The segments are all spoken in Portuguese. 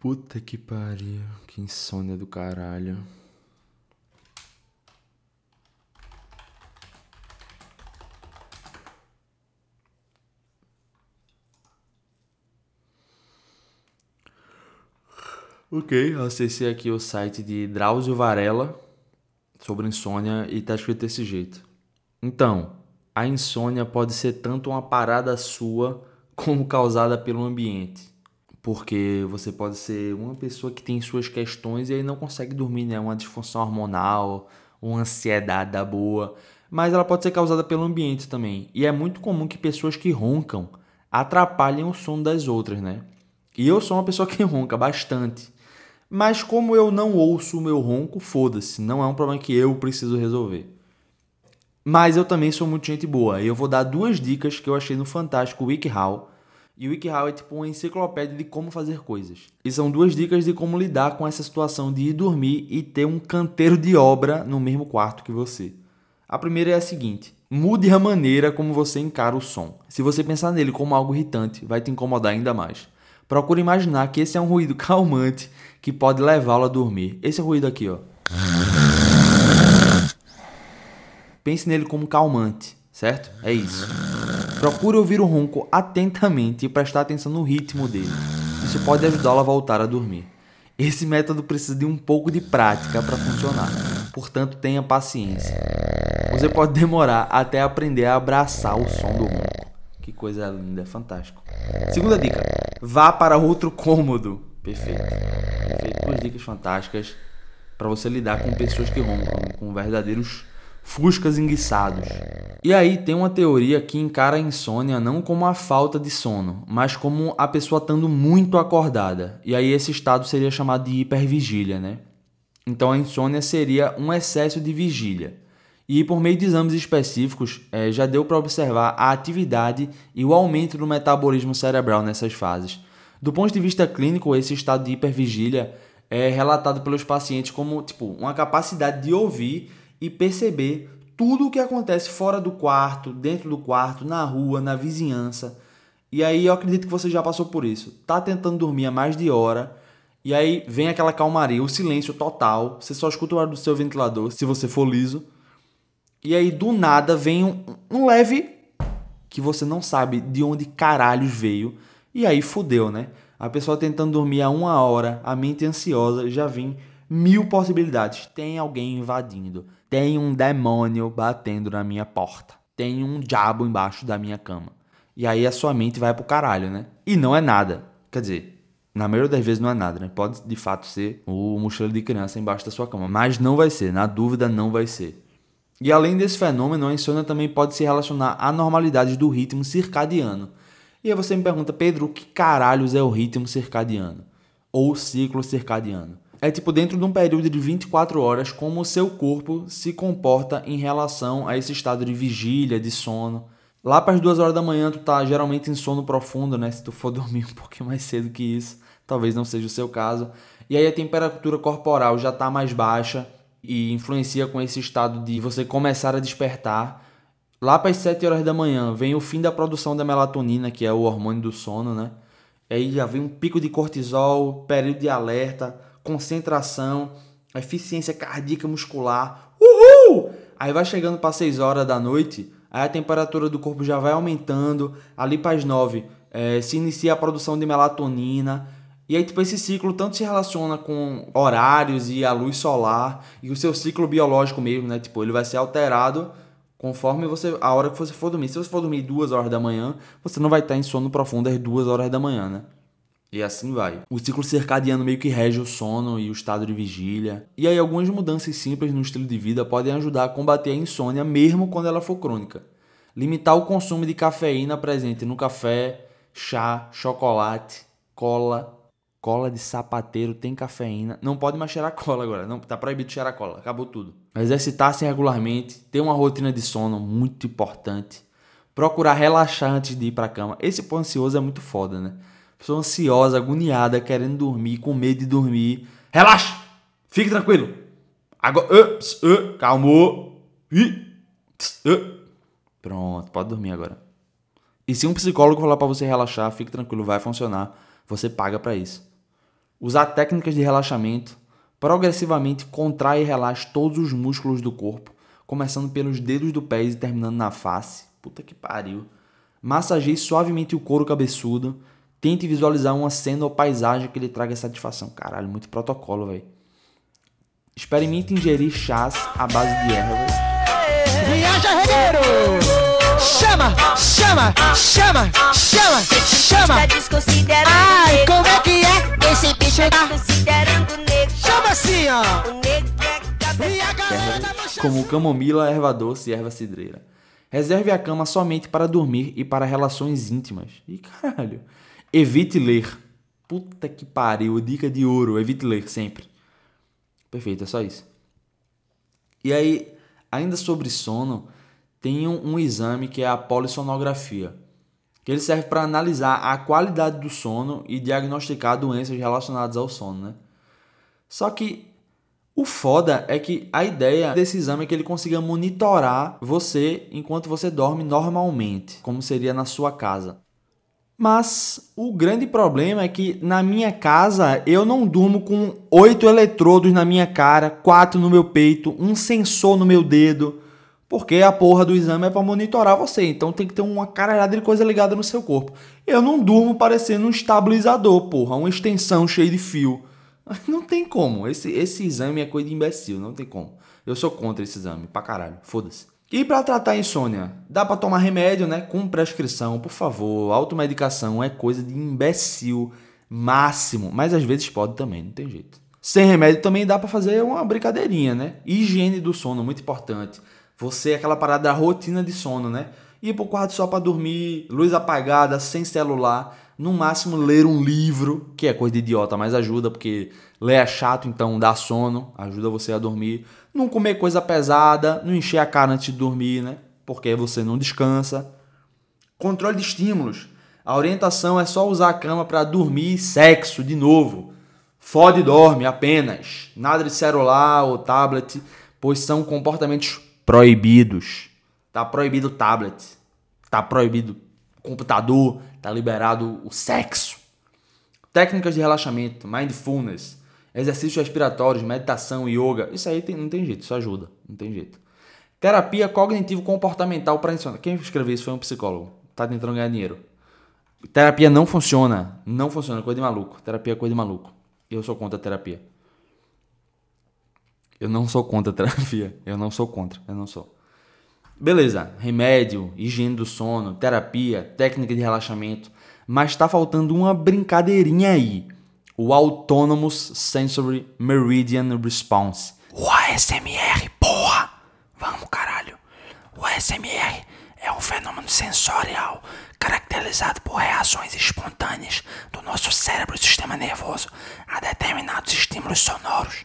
Puta que pariu. Que insônia do caralho. Ok, acessei aqui o site de Drauzio Varela sobre insônia e tá escrito desse jeito. Então, a insônia pode ser tanto uma parada sua como causada pelo ambiente. Porque você pode ser uma pessoa que tem suas questões e aí não consegue dormir, né? Uma disfunção hormonal, uma ansiedade da boa. Mas ela pode ser causada pelo ambiente também. E é muito comum que pessoas que roncam atrapalhem o sono das outras, né? E eu sou uma pessoa que ronca bastante. Mas como eu não ouço o meu ronco, foda-se, não é um problema que eu preciso resolver. Mas eu também sou muito gente boa e eu vou dar duas dicas que eu achei no fantástico WikiHow. E o WikiHow é tipo uma enciclopédia de como fazer coisas. E são duas dicas de como lidar com essa situação de ir dormir e ter um canteiro de obra no mesmo quarto que você. A primeira é a seguinte: mude a maneira como você encara o som. Se você pensar nele como algo irritante, vai te incomodar ainda mais. Procure imaginar que esse é um ruído calmante que pode levá-lo a dormir. Esse ruído aqui, ó. Pense nele como calmante, certo? É isso. Procure ouvir o ronco atentamente e prestar atenção no ritmo dele. Isso pode ajudá-lo a voltar a dormir. Esse método precisa de um pouco de prática para funcionar, portanto, tenha paciência. Você pode demorar até aprender a abraçar o som do ronco. Que coisa linda, fantástico. Segunda dica: vá para outro cômodo. Perfeito. Perfeito. Duas dicas fantásticas para você lidar com pessoas que roncam, com verdadeiros fuscas enguiçados. E aí tem uma teoria que encara a insônia não como a falta de sono, mas como a pessoa estando muito acordada. E aí esse estado seria chamado de hipervigília, né? Então a insônia seria um excesso de vigília. E por meio de exames específicos, é, já deu para observar a atividade e o aumento do metabolismo cerebral nessas fases. Do ponto de vista clínico, esse estado de hipervigília é relatado pelos pacientes como tipo, uma capacidade de ouvir e perceber tudo o que acontece fora do quarto, dentro do quarto, na rua, na vizinhança. E aí eu acredito que você já passou por isso. Tá tentando dormir há mais de hora, e aí vem aquela calmaria, o silêncio total. Você só escuta o ar do seu ventilador, se você for liso. E aí, do nada, vem um, um leve que você não sabe de onde caralhos veio. E aí fudeu, né? A pessoa tentando dormir a uma hora, a mente ansiosa, já vem mil possibilidades. Tem alguém invadindo. Tem um demônio batendo na minha porta. Tem um diabo embaixo da minha cama. E aí a sua mente vai pro caralho, né? E não é nada. Quer dizer, na maioria das vezes não é nada, né? Pode de fato ser o mochila de criança embaixo da sua cama. Mas não vai ser. Na dúvida, não vai ser. E além desse fenômeno, a insônia também pode se relacionar a anormalidades do ritmo circadiano. E aí você me pergunta, Pedro, o que caralhos é o ritmo circadiano? Ou ciclo circadiano? É tipo dentro de um período de 24 horas como o seu corpo se comporta em relação a esse estado de vigília, de sono. Lá para as 2 horas da manhã tu tá geralmente em sono profundo, né? Se tu for dormir um pouquinho mais cedo que isso, talvez não seja o seu caso. E aí a temperatura corporal já tá mais baixa e influencia com esse estado de você começar a despertar. Lá para as 7 horas da manhã vem o fim da produção da melatonina, que é o hormônio do sono, né? Aí já vem um pico de cortisol, período de alerta, concentração, eficiência cardíaca muscular. Uhul! Aí vai chegando para 6 horas da noite, aí a temperatura do corpo já vai aumentando. Ali para as 9 é, se inicia a produção de melatonina. E aí, tipo, esse ciclo tanto se relaciona com horários e a luz solar e o seu ciclo biológico mesmo, né? Tipo, ele vai ser alterado conforme você a hora que você for dormir. Se você for dormir duas horas da manhã, você não vai estar em sono profundo às duas horas da manhã, né? E assim vai. O ciclo circadiano meio que rege o sono e o estado de vigília. E aí algumas mudanças simples no estilo de vida podem ajudar a combater a insônia mesmo quando ela for crônica. Limitar o consumo de cafeína presente no café, chá, chocolate, cola, Cola de sapateiro tem cafeína. Não pode mais cheirar cola agora. Não, tá proibido cheirar cola. Acabou tudo. Exercitar-se regularmente. Ter uma rotina de sono muito importante. Procurar relaxar antes de ir pra cama. Esse pô ansioso é muito foda, né? Pessoa ansiosa, agoniada, querendo dormir, com medo de dormir. Relaxa! Fique tranquilo. Agora. Uh, calmou. Uh. Pronto, pode dormir agora. E se um psicólogo falar para você relaxar, fique tranquilo, vai funcionar Você paga para isso. Usar técnicas de relaxamento progressivamente contrai e relaxa todos os músculos do corpo, começando pelos dedos do pé e terminando na face. Puta que pariu. Massageie suavemente o couro cabeçudo. Tente visualizar uma cena ou paisagem que lhe traga satisfação. Caralho, muito protocolo, velho. Experimente ingerir chás à base de ervas. Viaja, regueiro! Chama, chama, chama, chama, chama! Ai, como é que é? Esse bicho tá... Considerando o negro. Chama assim, ó! É tá ervas como camomila, erva doce e erva cidreira. Reserve a cama somente para dormir e para relações íntimas. E caralho. Evite ler. Puta que pariu, dica de ouro, evite ler sempre. Perfeito, é só isso. E aí, ainda sobre sono, tem um, um exame que é a polissonografia, que ele serve para analisar a qualidade do sono e diagnosticar doenças relacionadas ao sono, né? Só que o foda é que a ideia desse exame é que ele consiga monitorar você enquanto você dorme normalmente, como seria na sua casa. Mas o grande problema é que na minha casa eu não durmo com oito eletrodos na minha cara, quatro no meu peito, um sensor no meu dedo, porque a porra do exame é para monitorar você, então tem que ter uma caralhada de coisa ligada no seu corpo. Eu não durmo parecendo um estabilizador, porra, uma extensão cheia de fio. Não tem como. Esse, esse exame é coisa de imbecil, não tem como. Eu sou contra esse exame, pra caralho. Foda-se. E pra tratar a insônia, dá pra tomar remédio, né? Com prescrição, por favor. Automedicação é coisa de imbecil máximo, mas às vezes pode também, não tem jeito. Sem remédio também dá pra fazer uma brincadeirinha, né? Higiene do sono, muito importante. Você, aquela parada da rotina de sono, né? Ir pro quarto só pra dormir, luz apagada, sem celular. No máximo, ler um livro, que é coisa de idiota, mas ajuda, porque ler é chato, então dá sono, ajuda você a dormir. Não comer coisa pesada, não encher a cara antes de dormir, né? Porque você não descansa. Controle de estímulos. A orientação é só usar a cama para dormir e sexo de novo. Fode e dorme apenas. Nada de celular ou tablet, pois são comportamentos proibidos. Tá proibido tablet. Tá proibido computador. Tá liberado o sexo. Técnicas de relaxamento, mindfulness, exercícios respiratórios, meditação, yoga. Isso aí tem- não tem jeito, isso ajuda. Não tem jeito. Terapia cognitivo-comportamental para insônia. Quem escreveu isso foi um psicólogo. Tá tentando ganhar dinheiro. Terapia não funciona. Não funciona. Coisa de maluco. Terapia é coisa de maluco. Eu sou contra a terapia. Eu não sou contra a terapia. Eu não sou contra. Eu não sou. Beleza. Remédio, higiene do sono, terapia, técnica de relaxamento. Mas tá faltando uma brincadeirinha aí. O Autonomous Sensory Meridian Response. O ASMR, porra! Vamos, caralho. O ASMR é um fenômeno sensorial caracterizado por reações espontâneas do nosso cérebro e sistema nervoso a determinados estímulos sonoros.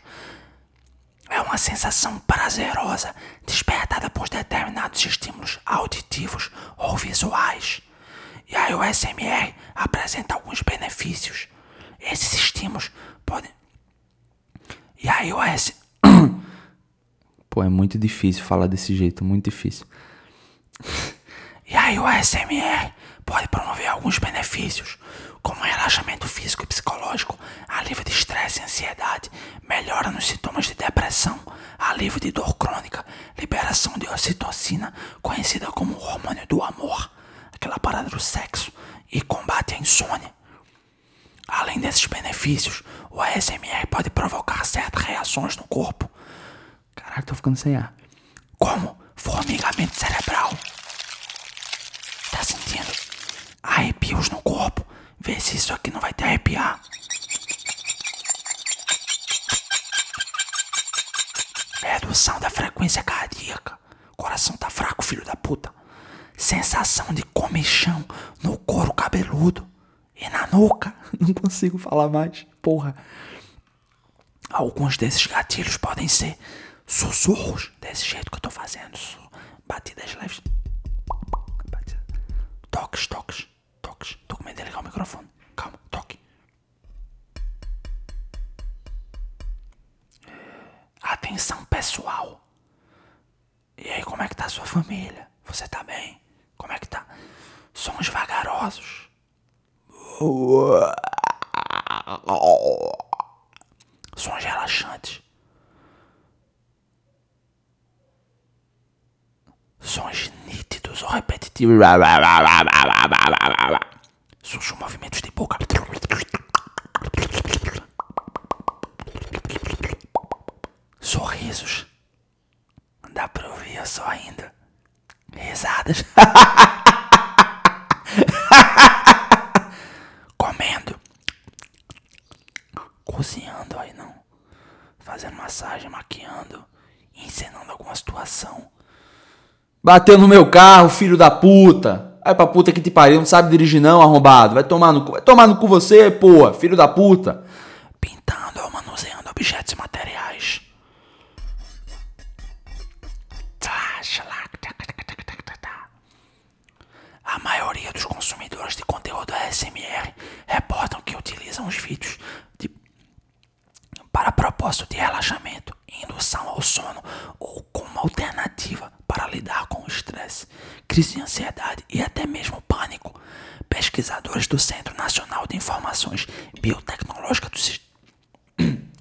É uma sensação prazerosa despertada por determinados estímulos auditivos ou visuais. E aí o ASMR apresenta alguns benefícios. Esses estímulos podem. E o ASMR. Pô, é muito difícil falar desse jeito, muito difícil. E aí o ASMR pode promover alguns benefícios, como relaxamento físico e psicológico, alívio de estresse e ansiedade, melhora nos sintomas de depressão, alívio de dor crônica, liberação de ocitocina, conhecida como hormônio do amor, aquela parada do sexo, e combate a insônia. Além desses benefícios, o ASMR pode provocar certas reações no corpo, Caralho, tô ficando sem ar. como formigamento cerebral. Tá sentindo? Arrepios no corpo. Vê se isso aqui não vai te arrepiar. Redução da frequência cardíaca. Coração tá fraco, filho da puta. Sensação de comichão no couro cabeludo e na nuca. Não consigo falar mais. Porra. Alguns desses gatilhos podem ser sussurros, desse jeito que eu tô fazendo. Batidas leves. Toques, toques, toques. Tô com medo de ligar o microfone. Calma, toque. Atenção pessoal. E aí, como é que tá a sua família? Você tá bem? Como é que tá? Sons vagarosos. Sons relaxantes. Sons nítidos ou repetitivos. Surge movimentos Bateu no meu carro, filho da puta. Vai pra puta que te pariu, não sabe dirigir não, arrombado. Vai tomar no cu, vai tomar no cu você, porra, filho da puta. Pintando ou manuseando objetos materiais. A maioria dos consumidores de conteúdo ASMR reportam que utilizam os vídeos de- para propósito de relaxamento, indução ao sono ou como alternativa para lidar com o estresse, crise de ansiedade e até mesmo pânico. Pesquisadores do Centro Nacional de Informações Biotecnológicas do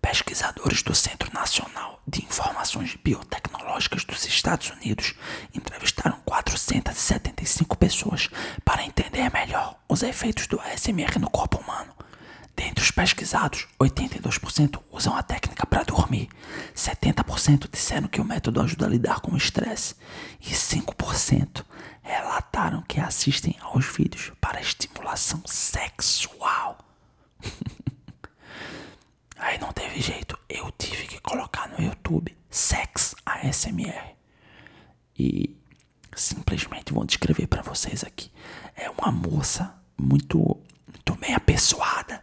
Pesquisadores do Centro Nacional de Informações Biotecnológicas dos Estados Unidos entrevistaram 475 pessoas para entender melhor os efeitos do ASMR no corpo humano. Dentre os pesquisados, 82% usam a técnica para dormir, 70% disseram que o método ajuda a lidar com o estresse e 5% relataram que assistem aos vídeos para estimulação sexual. Aí não teve jeito, eu tive que colocar no YouTube Sex ASMR. E simplesmente vou descrever pra vocês aqui. É uma moça muito, muito bem apessoada,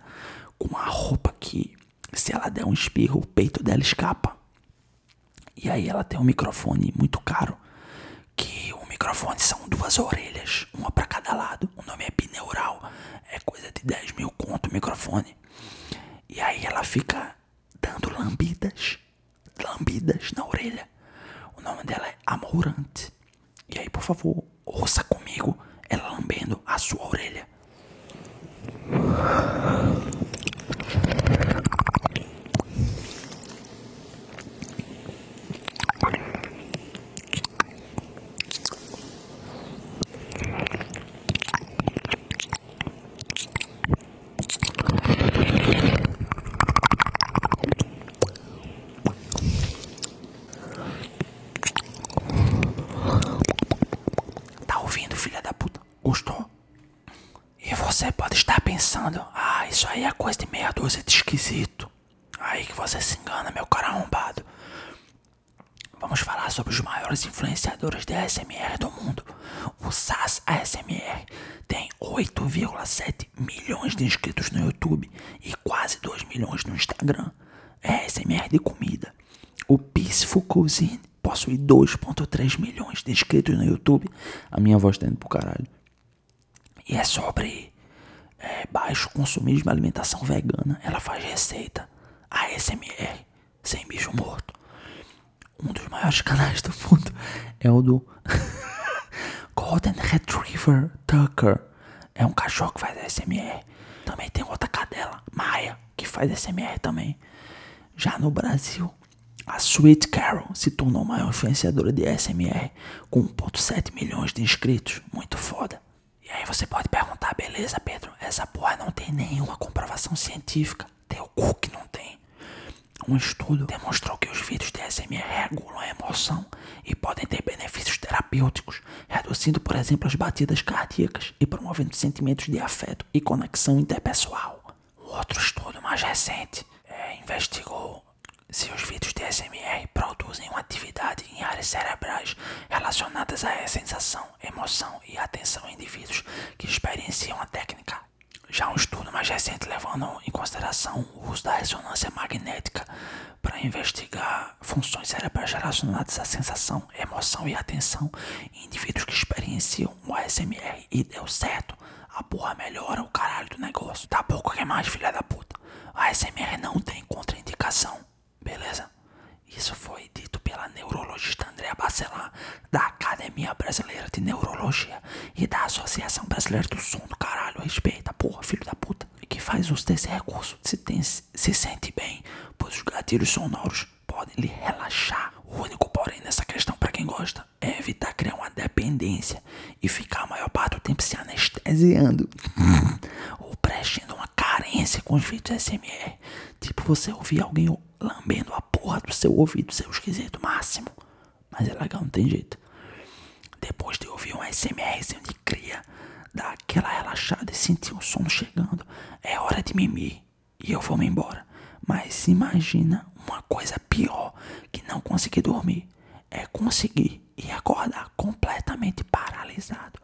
com uma roupa que, se ela der um espirro, o peito dela escapa. E aí ela tem um microfone muito caro, que o microfone são duas orelhas, uma pra cada lado. O nome é bineural, é coisa de 10 mil conto o microfone. E aí ela fica dando lambidas, lambidas na orelha. O nome dela é Amorante. E aí, por favor, ouça comigo ela lambendo a sua orelha. Tá ouvindo, filha da puta? Gostou? E você pode estar pensando, ah, isso aí é coisa de meia dúzia de esquisito. Aí que você se engana, meu cara arrombado. Vamos falar sobre os maiores influenciadores de ASMR do mundo. O SAS ASMR tem 8,7 milhões de inscritos no YouTube e quase 2 milhões no Instagram. É ASMR de comida. O Peaceful Cuisine possui 2,3 milhões de inscritos no YouTube. A minha voz tá indo pro caralho. E é sobre é, baixo consumismo e alimentação vegana. Ela faz receita ASMR, sem bicho morto. Um dos maiores canais do mundo é o do Golden Retriever Tucker. É um cachorro que faz ASMR. Também tem outra cadela, Maia, que faz ASMR também. Já no Brasil, a Sweet Carol se tornou a maior influenciadora de ASMR com 1.7 milhões de inscritos. Muito foda. E aí você pode perguntar, beleza, Pedro? Essa porra não tem nenhuma comprovação científica. Teu cu que não tem. Um estudo demonstrou que os vídeos de ASMR regulam a emoção e podem ter benefícios terapêuticos, reduzindo, por exemplo, as batidas cardíacas e promovendo sentimentos de afeto e conexão interpessoal. Um outro estudo mais recente é, investigou se os vídeos de ASMR produzem uma atividade em áreas cerebrais relacionadas à sensação, emoção e atenção em indivíduos que experienciam a técnica. Já um estudo mais recente levando em consideração o uso da ressonância magnética para investigar funções cerebrais relacionadas à sensação, emoção e atenção em indivíduos que experienciam o ASMR e deu certo. A porra melhora o caralho do negócio. Tá pouco que mais, filha da puta. A ASMR não tem contraindicação, beleza? Isso foi dito pela neurologista Andrea Bacelar, da Academia Brasileira de Neurologia e da Associação Brasileira do Som do Caralho. Respeita, porra, filho da puta. E que faz uso desse recurso se, tem, se sente bem, pois os gatilhos sonoros podem lhe relaxar. O único porém nessa questão para quem gosta é evitar criar uma dependência a maior parte do tempo se anestesiando. ou preenchendo uma carência com os vídeos SMR. Tipo, você ouvir alguém lambendo a porra do seu ouvido, seu esquisito máximo. Mas é legal, não tem jeito. Depois de ouvir um SMRzinho de cria, dar aquela relaxada e sentir o sono chegando, é hora de mimir e eu vou me embora. Mas imagina uma coisa pior que não conseguir dormir. É conseguir e acordar completamente paralisado,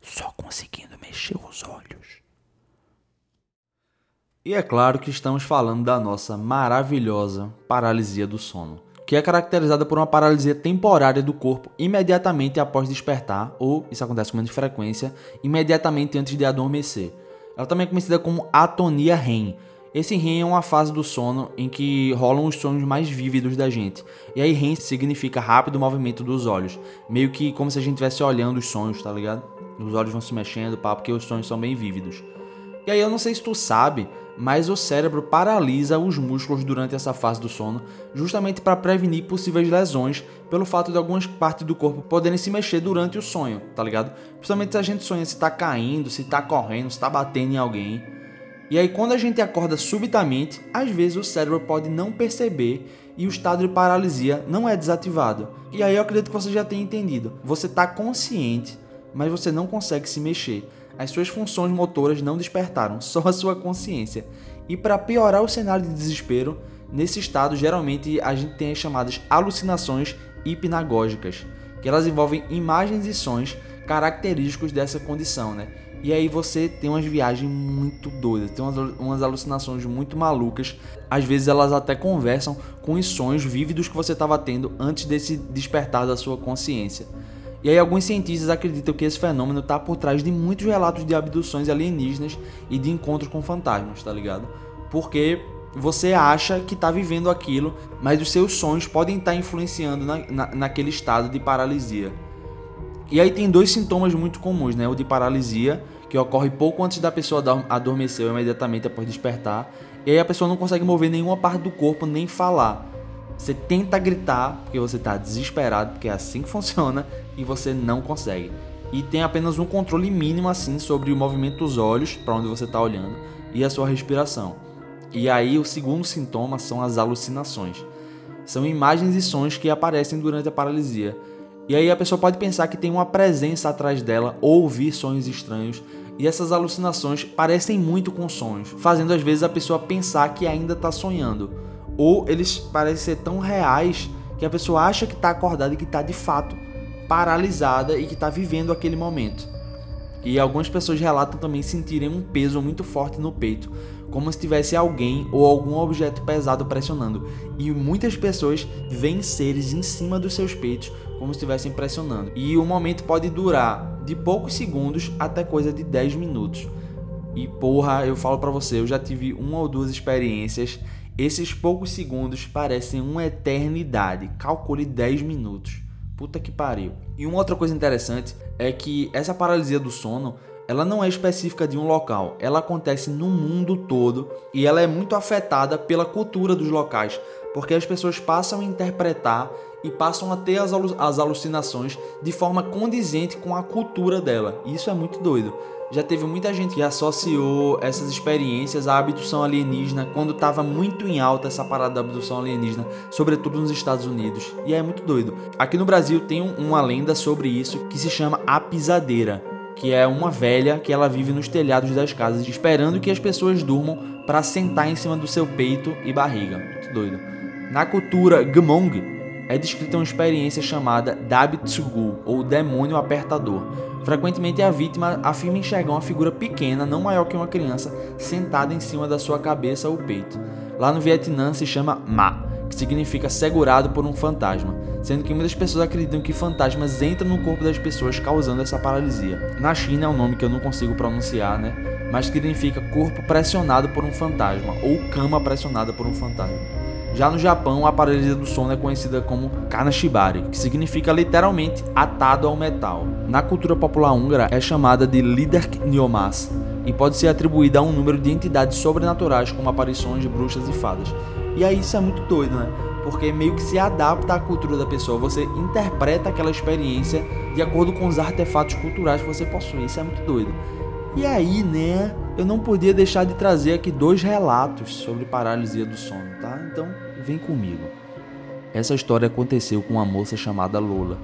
só conseguindo mexer os olhos. E é claro que estamos falando da nossa maravilhosa paralisia do sono, que é caracterizada por uma paralisia temporária do corpo imediatamente após despertar, ou, isso acontece com menos frequência, imediatamente antes de adormecer. Ela também é conhecida como atonia REM, esse REM é uma fase do sono em que rolam os sonhos mais vívidos da gente. E aí REM significa rápido movimento dos olhos. Meio que como se a gente estivesse olhando os sonhos, tá ligado? Os olhos vão se mexendo, pá, porque os sonhos são bem vívidos. E aí eu não sei se tu sabe, mas o cérebro paralisa os músculos durante essa fase do sono, justamente para prevenir possíveis lesões pelo fato de algumas partes do corpo poderem se mexer durante o sonho, tá ligado? Principalmente se a gente sonha se tá caindo, se tá correndo, se tá batendo em alguém. E aí, quando a gente acorda subitamente, às vezes o cérebro pode não perceber e o estado de paralisia não é desativado. E aí eu acredito que você já tenha entendido. Você está consciente, mas você não consegue se mexer. As suas funções motoras não despertaram, só a sua consciência. E para piorar o cenário de desespero, nesse estado geralmente a gente tem as chamadas alucinações hipnagógicas, que elas envolvem imagens e sons característicos dessa condição, né? E aí você tem umas viagens muito doidas, tem umas, umas alucinações muito malucas. Às vezes elas até conversam com os sonhos vívidos que você estava tendo antes desse despertar da sua consciência. E aí alguns cientistas acreditam que esse fenômeno está por trás de muitos relatos de abduções alienígenas e de encontros com fantasmas, tá ligado? Porque você acha que está vivendo aquilo, mas os seus sonhos podem estar tá influenciando na, na, naquele estado de paralisia. E aí tem dois sintomas muito comuns, né? O de paralisia que ocorre pouco antes da pessoa adormecer ou imediatamente após despertar. E aí a pessoa não consegue mover nenhuma parte do corpo nem falar. Você tenta gritar porque você está desesperado, porque é assim que funciona, e você não consegue. E tem apenas um controle mínimo assim sobre o movimento dos olhos, para onde você está olhando, e a sua respiração. E aí o segundo sintoma são as alucinações. São imagens e sons que aparecem durante a paralisia. E aí a pessoa pode pensar que tem uma presença atrás dela ou ouvir sonhos estranhos, e essas alucinações parecem muito com sonhos, fazendo às vezes a pessoa pensar que ainda está sonhando. Ou eles parecem ser tão reais que a pessoa acha que está acordada e que está de fato paralisada e que está vivendo aquele momento. E algumas pessoas relatam também sentirem um peso muito forte no peito, como se tivesse alguém ou algum objeto pesado pressionando. E muitas pessoas veem seres em cima dos seus peitos, como se estivessem pressionando. E o momento pode durar de poucos segundos até coisa de 10 minutos. E porra, eu falo para você, eu já tive uma ou duas experiências. Esses poucos segundos parecem uma eternidade. Calcule 10 minutos. Puta que pariu. E uma outra coisa interessante é que essa paralisia do sono, ela não é específica de um local, ela acontece no mundo todo e ela é muito afetada pela cultura dos locais, porque as pessoas passam a interpretar e passam a ter as, as alucinações de forma condizente com a cultura dela. Isso é muito doido. Já teve muita gente que associou essas experiências à abdução alienígena quando estava muito em alta essa parada da abdução alienígena, sobretudo nos Estados Unidos. E é muito doido. Aqui no Brasil tem uma lenda sobre isso que se chama a pisadeira, que é uma velha que ela vive nos telhados das casas esperando que as pessoas durmam para sentar em cima do seu peito e barriga. Muito doido. Na cultura Gmong, é descrita uma experiência chamada Dabitsugu, ou demônio apertador. Frequentemente a vítima afirma enxergar uma figura pequena, não maior que uma criança, sentada em cima da sua cabeça ou peito. Lá no Vietnã se chama Ma, que significa segurado por um fantasma, sendo que muitas pessoas acreditam que fantasmas entram no corpo das pessoas causando essa paralisia. Na China é um nome que eu não consigo pronunciar, né? Mas significa corpo pressionado por um fantasma ou cama pressionada por um fantasma. Já no Japão, a paralisia do sono é conhecida como kanashibari, que significa literalmente atado ao metal. Na cultura popular húngara, é chamada de liderk nyomas e pode ser atribuída a um número de entidades sobrenaturais como aparições de bruxas e fadas. E aí isso é muito doido, né? porque meio que se adapta à cultura da pessoa. Você interpreta aquela experiência de acordo com os artefatos culturais que você possui. Isso é muito doido. E aí, né, eu não podia deixar de trazer aqui dois relatos sobre paralisia do sono, tá? Então, vem comigo. Essa história aconteceu com uma moça chamada Lola.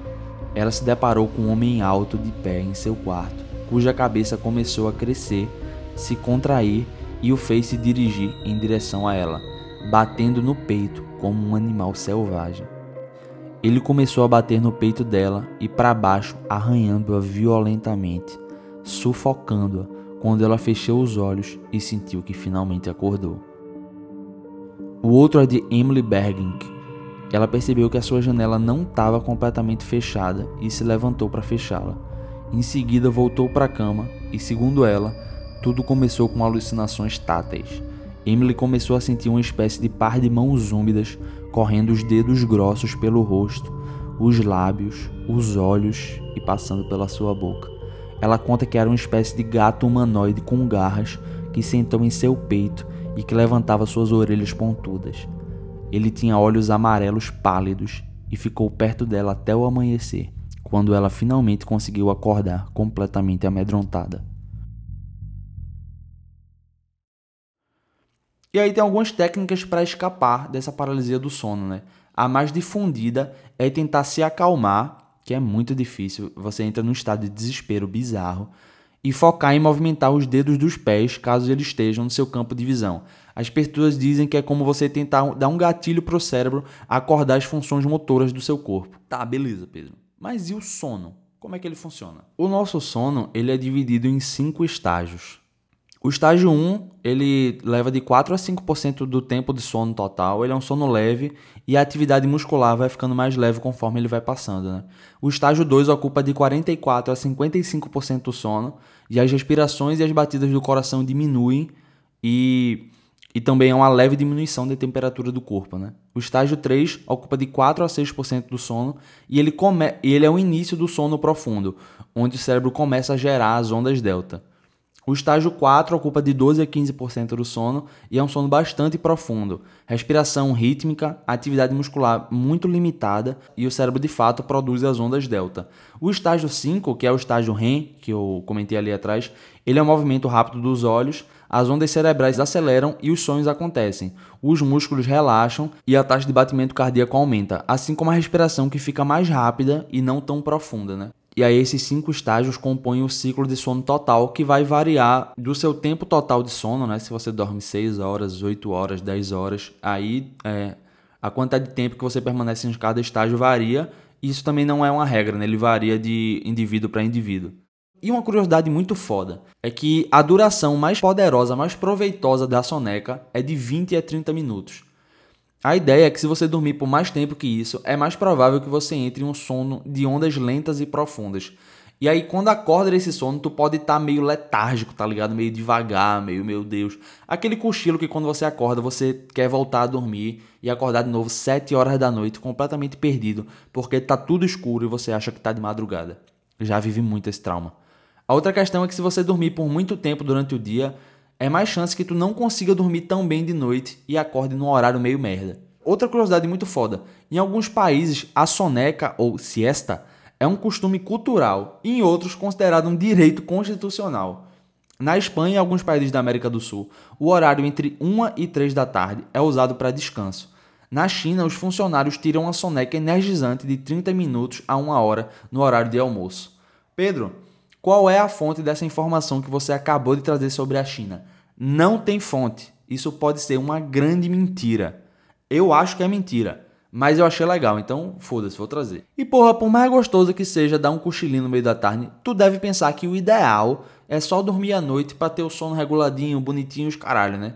Ela se deparou com um homem alto de pé em seu quarto, cuja cabeça começou a crescer, se contrair e o fez se dirigir em direção a ela, batendo no peito como um animal selvagem. Ele começou a bater no peito dela e para baixo, arranhando-a violentamente sufocando-a quando ela fechou os olhos e sentiu que finalmente acordou. O outro é de Emily Berging. Ela percebeu que a sua janela não estava completamente fechada e se levantou para fechá-la. Em seguida, voltou para a cama e, segundo ela, tudo começou com alucinações táteis. Emily começou a sentir uma espécie de par de mãos úmidas correndo os dedos grossos pelo rosto, os lábios, os olhos e passando pela sua boca. Ela conta que era uma espécie de gato humanoide com garras que sentou em seu peito e que levantava suas orelhas pontudas. Ele tinha olhos amarelos pálidos e ficou perto dela até o amanhecer, quando ela finalmente conseguiu acordar completamente amedrontada. E aí tem algumas técnicas para escapar dessa paralisia do sono, né? A mais difundida é tentar se acalmar que é muito difícil. Você entra num estado de desespero bizarro e focar em movimentar os dedos dos pés caso eles estejam no seu campo de visão. As pessoas dizem que é como você tentar dar um gatilho pro cérebro acordar as funções motoras do seu corpo. Tá, beleza, Pedro. Mas e o sono? Como é que ele funciona? O nosso sono ele é dividido em cinco estágios. O estágio 1, ele leva de 4 a 5% do tempo de sono total, ele é um sono leve e a atividade muscular vai ficando mais leve conforme ele vai passando. Né? O estágio 2 ocupa de 44 a 55% do sono e as respirações e as batidas do coração diminuem e, e também é uma leve diminuição da temperatura do corpo. Né? O estágio 3 ocupa de 4 a 6% do sono e ele, come, ele é o início do sono profundo, onde o cérebro começa a gerar as ondas delta. O estágio 4 ocupa de 12 a 15% do sono e é um sono bastante profundo. Respiração rítmica, atividade muscular muito limitada e o cérebro de fato produz as ondas delta. O estágio 5, que é o estágio REM, que eu comentei ali atrás, ele é um movimento rápido dos olhos, as ondas cerebrais aceleram e os sonhos acontecem. Os músculos relaxam e a taxa de batimento cardíaco aumenta, assim como a respiração que fica mais rápida e não tão profunda, né? E aí esses cinco estágios compõem o ciclo de sono total, que vai variar do seu tempo total de sono, né? Se você dorme 6 horas, 8 horas, 10 horas, aí é, a quantidade de tempo que você permanece em cada estágio varia. Isso também não é uma regra, né? Ele varia de indivíduo para indivíduo. E uma curiosidade muito foda é que a duração mais poderosa, mais proveitosa da soneca é de 20 a 30 minutos. A ideia é que se você dormir por mais tempo que isso, é mais provável que você entre em um sono de ondas lentas e profundas. E aí, quando acorda desse sono, tu pode estar tá meio letárgico, tá ligado? Meio devagar, meio, meu Deus. Aquele cochilo que quando você acorda, você quer voltar a dormir e acordar de novo 7 horas da noite, completamente perdido, porque tá tudo escuro e você acha que tá de madrugada. Já vivi muito esse trauma. A outra questão é que se você dormir por muito tempo durante o dia, é mais chance que tu não consiga dormir tão bem de noite e acorde num horário meio merda. Outra curiosidade muito foda: em alguns países, a soneca ou siesta é um costume cultural e em outros considerado um direito constitucional. Na Espanha e alguns países da América do Sul, o horário entre 1 e 3 da tarde é usado para descanso. Na China, os funcionários tiram uma soneca energizante de 30 minutos a 1 hora no horário de almoço. Pedro, qual é a fonte dessa informação que você acabou de trazer sobre a China? Não tem fonte. Isso pode ser uma grande mentira. Eu acho que é mentira, mas eu achei legal, então foda-se, vou trazer. E porra, por mais gostoso que seja dar um cochilinho no meio da tarde, tu deve pensar que o ideal é só dormir à noite para ter o sono reguladinho, bonitinho, os caralho, né?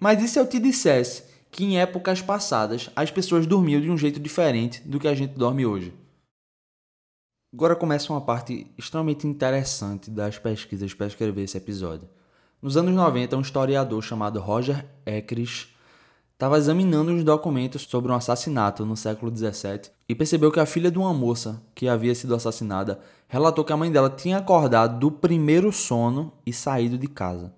Mas e se eu te dissesse que em épocas passadas as pessoas dormiam de um jeito diferente do que a gente dorme hoje? Agora começa uma parte extremamente interessante das pesquisas para escrever esse episódio. Nos anos 90, um historiador chamado Roger Ekris estava examinando os documentos sobre um assassinato no século 17 e percebeu que a filha de uma moça que havia sido assassinada relatou que a mãe dela tinha acordado do primeiro sono e saído de casa.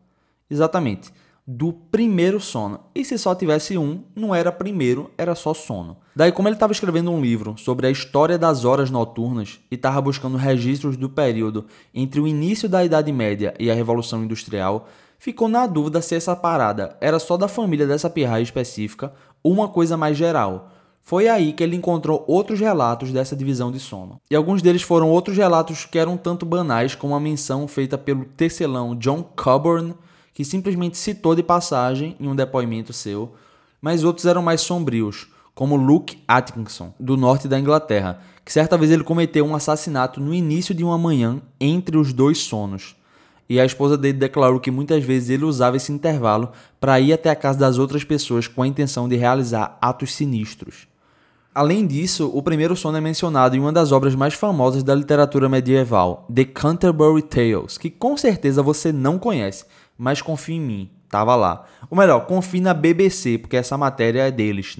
Exatamente. Do primeiro sono. E se só tivesse um, não era primeiro, era só sono. Daí, como ele estava escrevendo um livro sobre a história das horas noturnas e estava buscando registros do período entre o início da Idade Média e a Revolução Industrial, ficou na dúvida se essa parada era só da família dessa pirraia específica ou uma coisa mais geral. Foi aí que ele encontrou outros relatos dessa divisão de sono. E alguns deles foram outros relatos que eram tanto banais como a menção feita pelo tecelão John Coburn, que simplesmente citou de passagem em um depoimento seu, mas outros eram mais sombrios, como Luke Atkinson, do norte da Inglaterra, que certa vez ele cometeu um assassinato no início de uma manhã entre os dois sonos. E a esposa dele declarou que muitas vezes ele usava esse intervalo para ir até a casa das outras pessoas com a intenção de realizar atos sinistros. Além disso, o primeiro sono é mencionado em uma das obras mais famosas da literatura medieval, The Canterbury Tales, que com certeza você não conhece, mas confie em mim, tava lá. Ou melhor, confie na BBC, porque essa matéria é deles.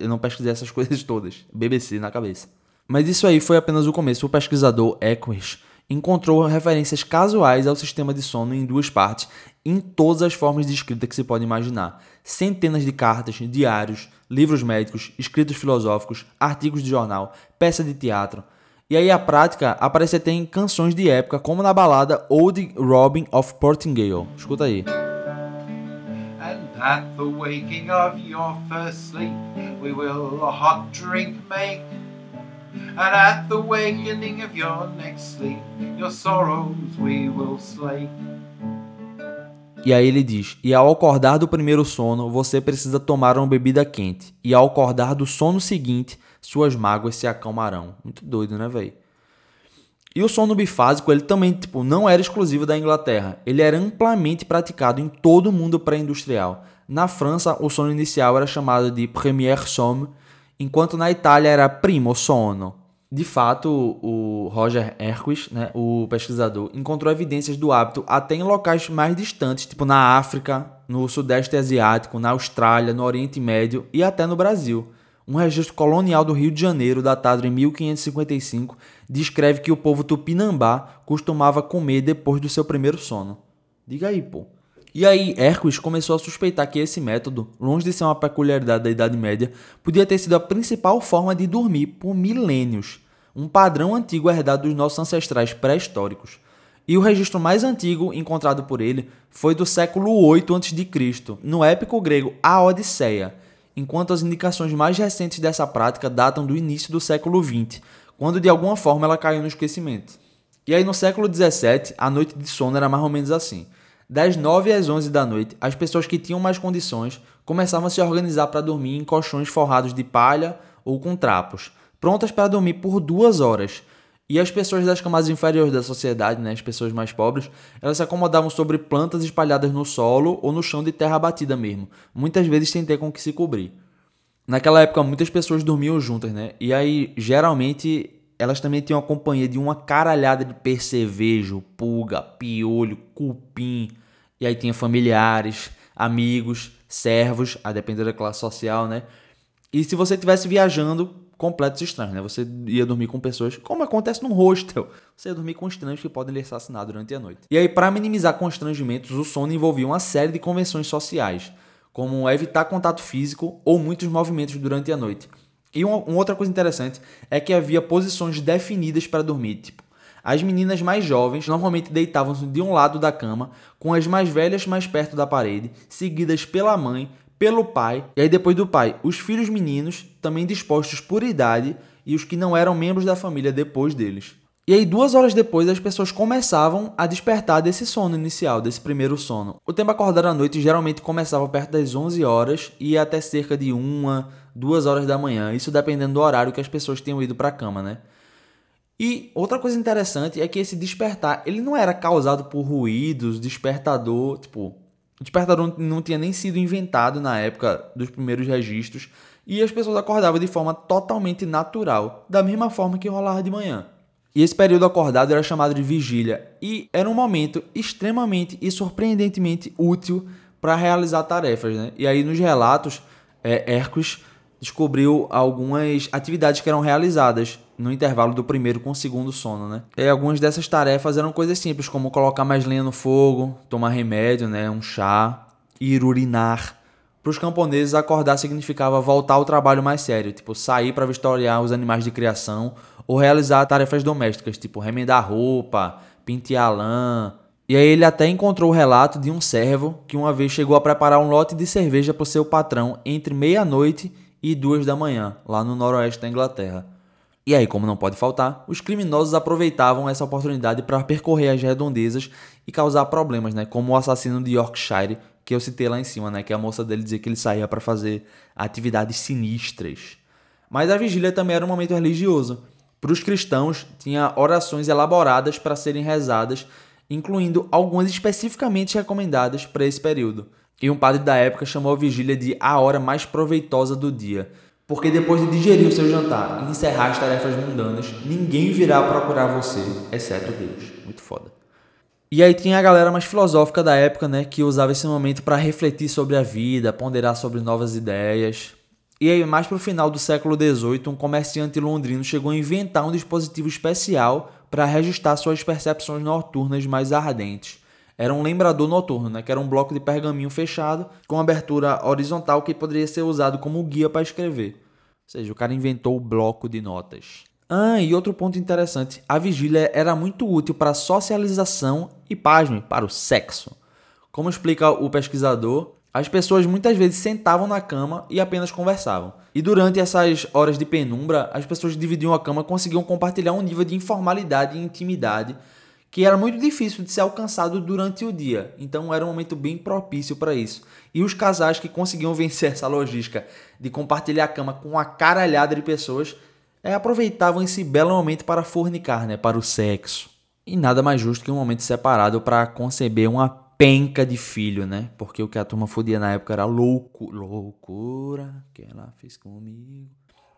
Eu não pesquisei essas coisas todas. BBC na cabeça. Mas isso aí foi apenas o começo. O pesquisador Equus encontrou referências casuais ao sistema de sono em duas partes, em todas as formas de escrita que se pode imaginar. Centenas de cartas, diários, livros médicos, escritos filosóficos, artigos de jornal, peça de teatro. E aí a prática aparece até em canções de época, como na balada Old Robin of Portingale. Escuta aí. At the waking of your first sleep, we will a hot drink make. And at the wakening of your next sleep, your sorrows we will slake. E aí ele diz: E ao acordar do primeiro sono, você precisa tomar uma bebida quente. E ao acordar do sono seguinte, suas mágoas se acalmarão. Muito doido, né, velho? E o sono bifásico, ele também, tipo, não era exclusivo da Inglaterra. Ele era amplamente praticado em todo o mundo pré-industrial. Na França, o sono inicial era chamado de premier somme, enquanto na Itália era primo sono. De fato, o Roger Herquis, né, o pesquisador, encontrou evidências do hábito até em locais mais distantes, tipo na África, no Sudeste Asiático, na Austrália, no Oriente Médio e até no Brasil. Um registro colonial do Rio de Janeiro, datado em 1555, descreve que o povo tupinambá costumava comer depois do seu primeiro sono. Diga aí, pô. E aí, Hercules começou a suspeitar que esse método, longe de ser uma peculiaridade da Idade Média, podia ter sido a principal forma de dormir por milênios um padrão antigo herdado dos nossos ancestrais pré-históricos. E o registro mais antigo encontrado por ele foi do século 8 a.C., no épico grego A Odisseia, enquanto as indicações mais recentes dessa prática datam do início do século 20, quando de alguma forma ela caiu no esquecimento. E aí no século 17, a noite de sono era mais ou menos assim. Das 9 às 11 da noite, as pessoas que tinham mais condições começavam a se organizar para dormir em colchões forrados de palha ou com trapos prontas para dormir por duas horas. E as pessoas das camadas inferiores da sociedade, né, as pessoas mais pobres, elas se acomodavam sobre plantas espalhadas no solo ou no chão de terra batida mesmo, muitas vezes sem ter com que se cobrir. Naquela época, muitas pessoas dormiam juntas, né? E aí, geralmente, elas também tinham a companhia de uma caralhada de percevejo, pulga, piolho, cupim. E aí tinha familiares, amigos, servos, a depender da classe social, né? E se você estivesse viajando, completos estranhos, né? Você ia dormir com pessoas, como acontece num hostel. Você ia dormir com estranhos que podem lhe assassinar durante a noite. E aí, para minimizar constrangimentos, o sono envolvia uma série de convenções sociais, como evitar contato físico ou muitos movimentos durante a noite. E uma, uma outra coisa interessante é que havia posições definidas para dormir, tipo, as meninas mais jovens normalmente deitavam-se de um lado da cama, com as mais velhas mais perto da parede, seguidas pela mãe, pelo pai, e aí depois do pai, os filhos meninos, também dispostos por idade, e os que não eram membros da família depois deles. E aí, duas horas depois, as pessoas começavam a despertar desse sono inicial, desse primeiro sono. O tempo acordar à noite geralmente começava perto das 11 horas e ia até cerca de 1, 2 horas da manhã, isso dependendo do horário que as pessoas tenham ido para a cama, né? E outra coisa interessante é que esse despertar, ele não era causado por ruídos, despertador, tipo, o despertador não tinha nem sido inventado na época dos primeiros registros e as pessoas acordavam de forma totalmente natural, da mesma forma que rolava de manhã. E esse período acordado era chamado de vigília e era um momento extremamente e surpreendentemente útil para realizar tarefas. Né? E aí nos relatos, é, Hercules descobriu algumas atividades que eram realizadas no intervalo do primeiro com o segundo sono, né? E algumas dessas tarefas eram coisas simples, como colocar mais lenha no fogo, tomar remédio, né, um chá, ir urinar. Para os camponeses, acordar significava voltar ao trabalho mais sério, tipo sair para vistoriar os animais de criação ou realizar tarefas domésticas, tipo remendar roupa, pentear lã. E aí ele até encontrou o relato de um servo que uma vez chegou a preparar um lote de cerveja para o seu patrão entre meia-noite e duas da manhã, lá no noroeste da Inglaterra. E aí, como não pode faltar, os criminosos aproveitavam essa oportunidade para percorrer as redondezas e causar problemas, né? Como o assassino de Yorkshire, que eu citei lá em cima, né? Que a moça dele dizia que ele saía para fazer atividades sinistras. Mas a vigília também era um momento religioso. Para os cristãos, tinha orações elaboradas para serem rezadas, incluindo algumas especificamente recomendadas para esse período. E um padre da época chamou a vigília de a hora mais proveitosa do dia, porque depois de digerir o seu jantar e encerrar as tarefas mundanas, ninguém virá procurar você, exceto Deus. Muito foda. E aí tinha a galera mais filosófica da época, né, que usava esse momento para refletir sobre a vida, ponderar sobre novas ideias. E aí, mais para o final do século XVIII, um comerciante londrino chegou a inventar um dispositivo especial para registrar suas percepções noturnas mais ardentes. Era um lembrador noturno, né, que era um bloco de pergaminho fechado com abertura horizontal que poderia ser usado como guia para escrever. Seja, o cara inventou o bloco de notas. Ah, e outro ponto interessante: a vigília era muito útil para a socialização e, pasme, para o sexo. Como explica o pesquisador, as pessoas muitas vezes sentavam na cama e apenas conversavam. E durante essas horas de penumbra, as pessoas dividiam a cama conseguiam compartilhar um nível de informalidade e intimidade que era muito difícil de ser alcançado durante o dia. Então era um momento bem propício para isso. E os casais que conseguiam vencer essa logística de compartilhar a cama com uma caralhada de pessoas é, aproveitavam esse belo momento para fornicar, né, para o sexo. E nada mais justo que um momento separado para conceber uma penca de filho, né? Porque o que a turma fodia na época era louco, loucura que ela fez comigo.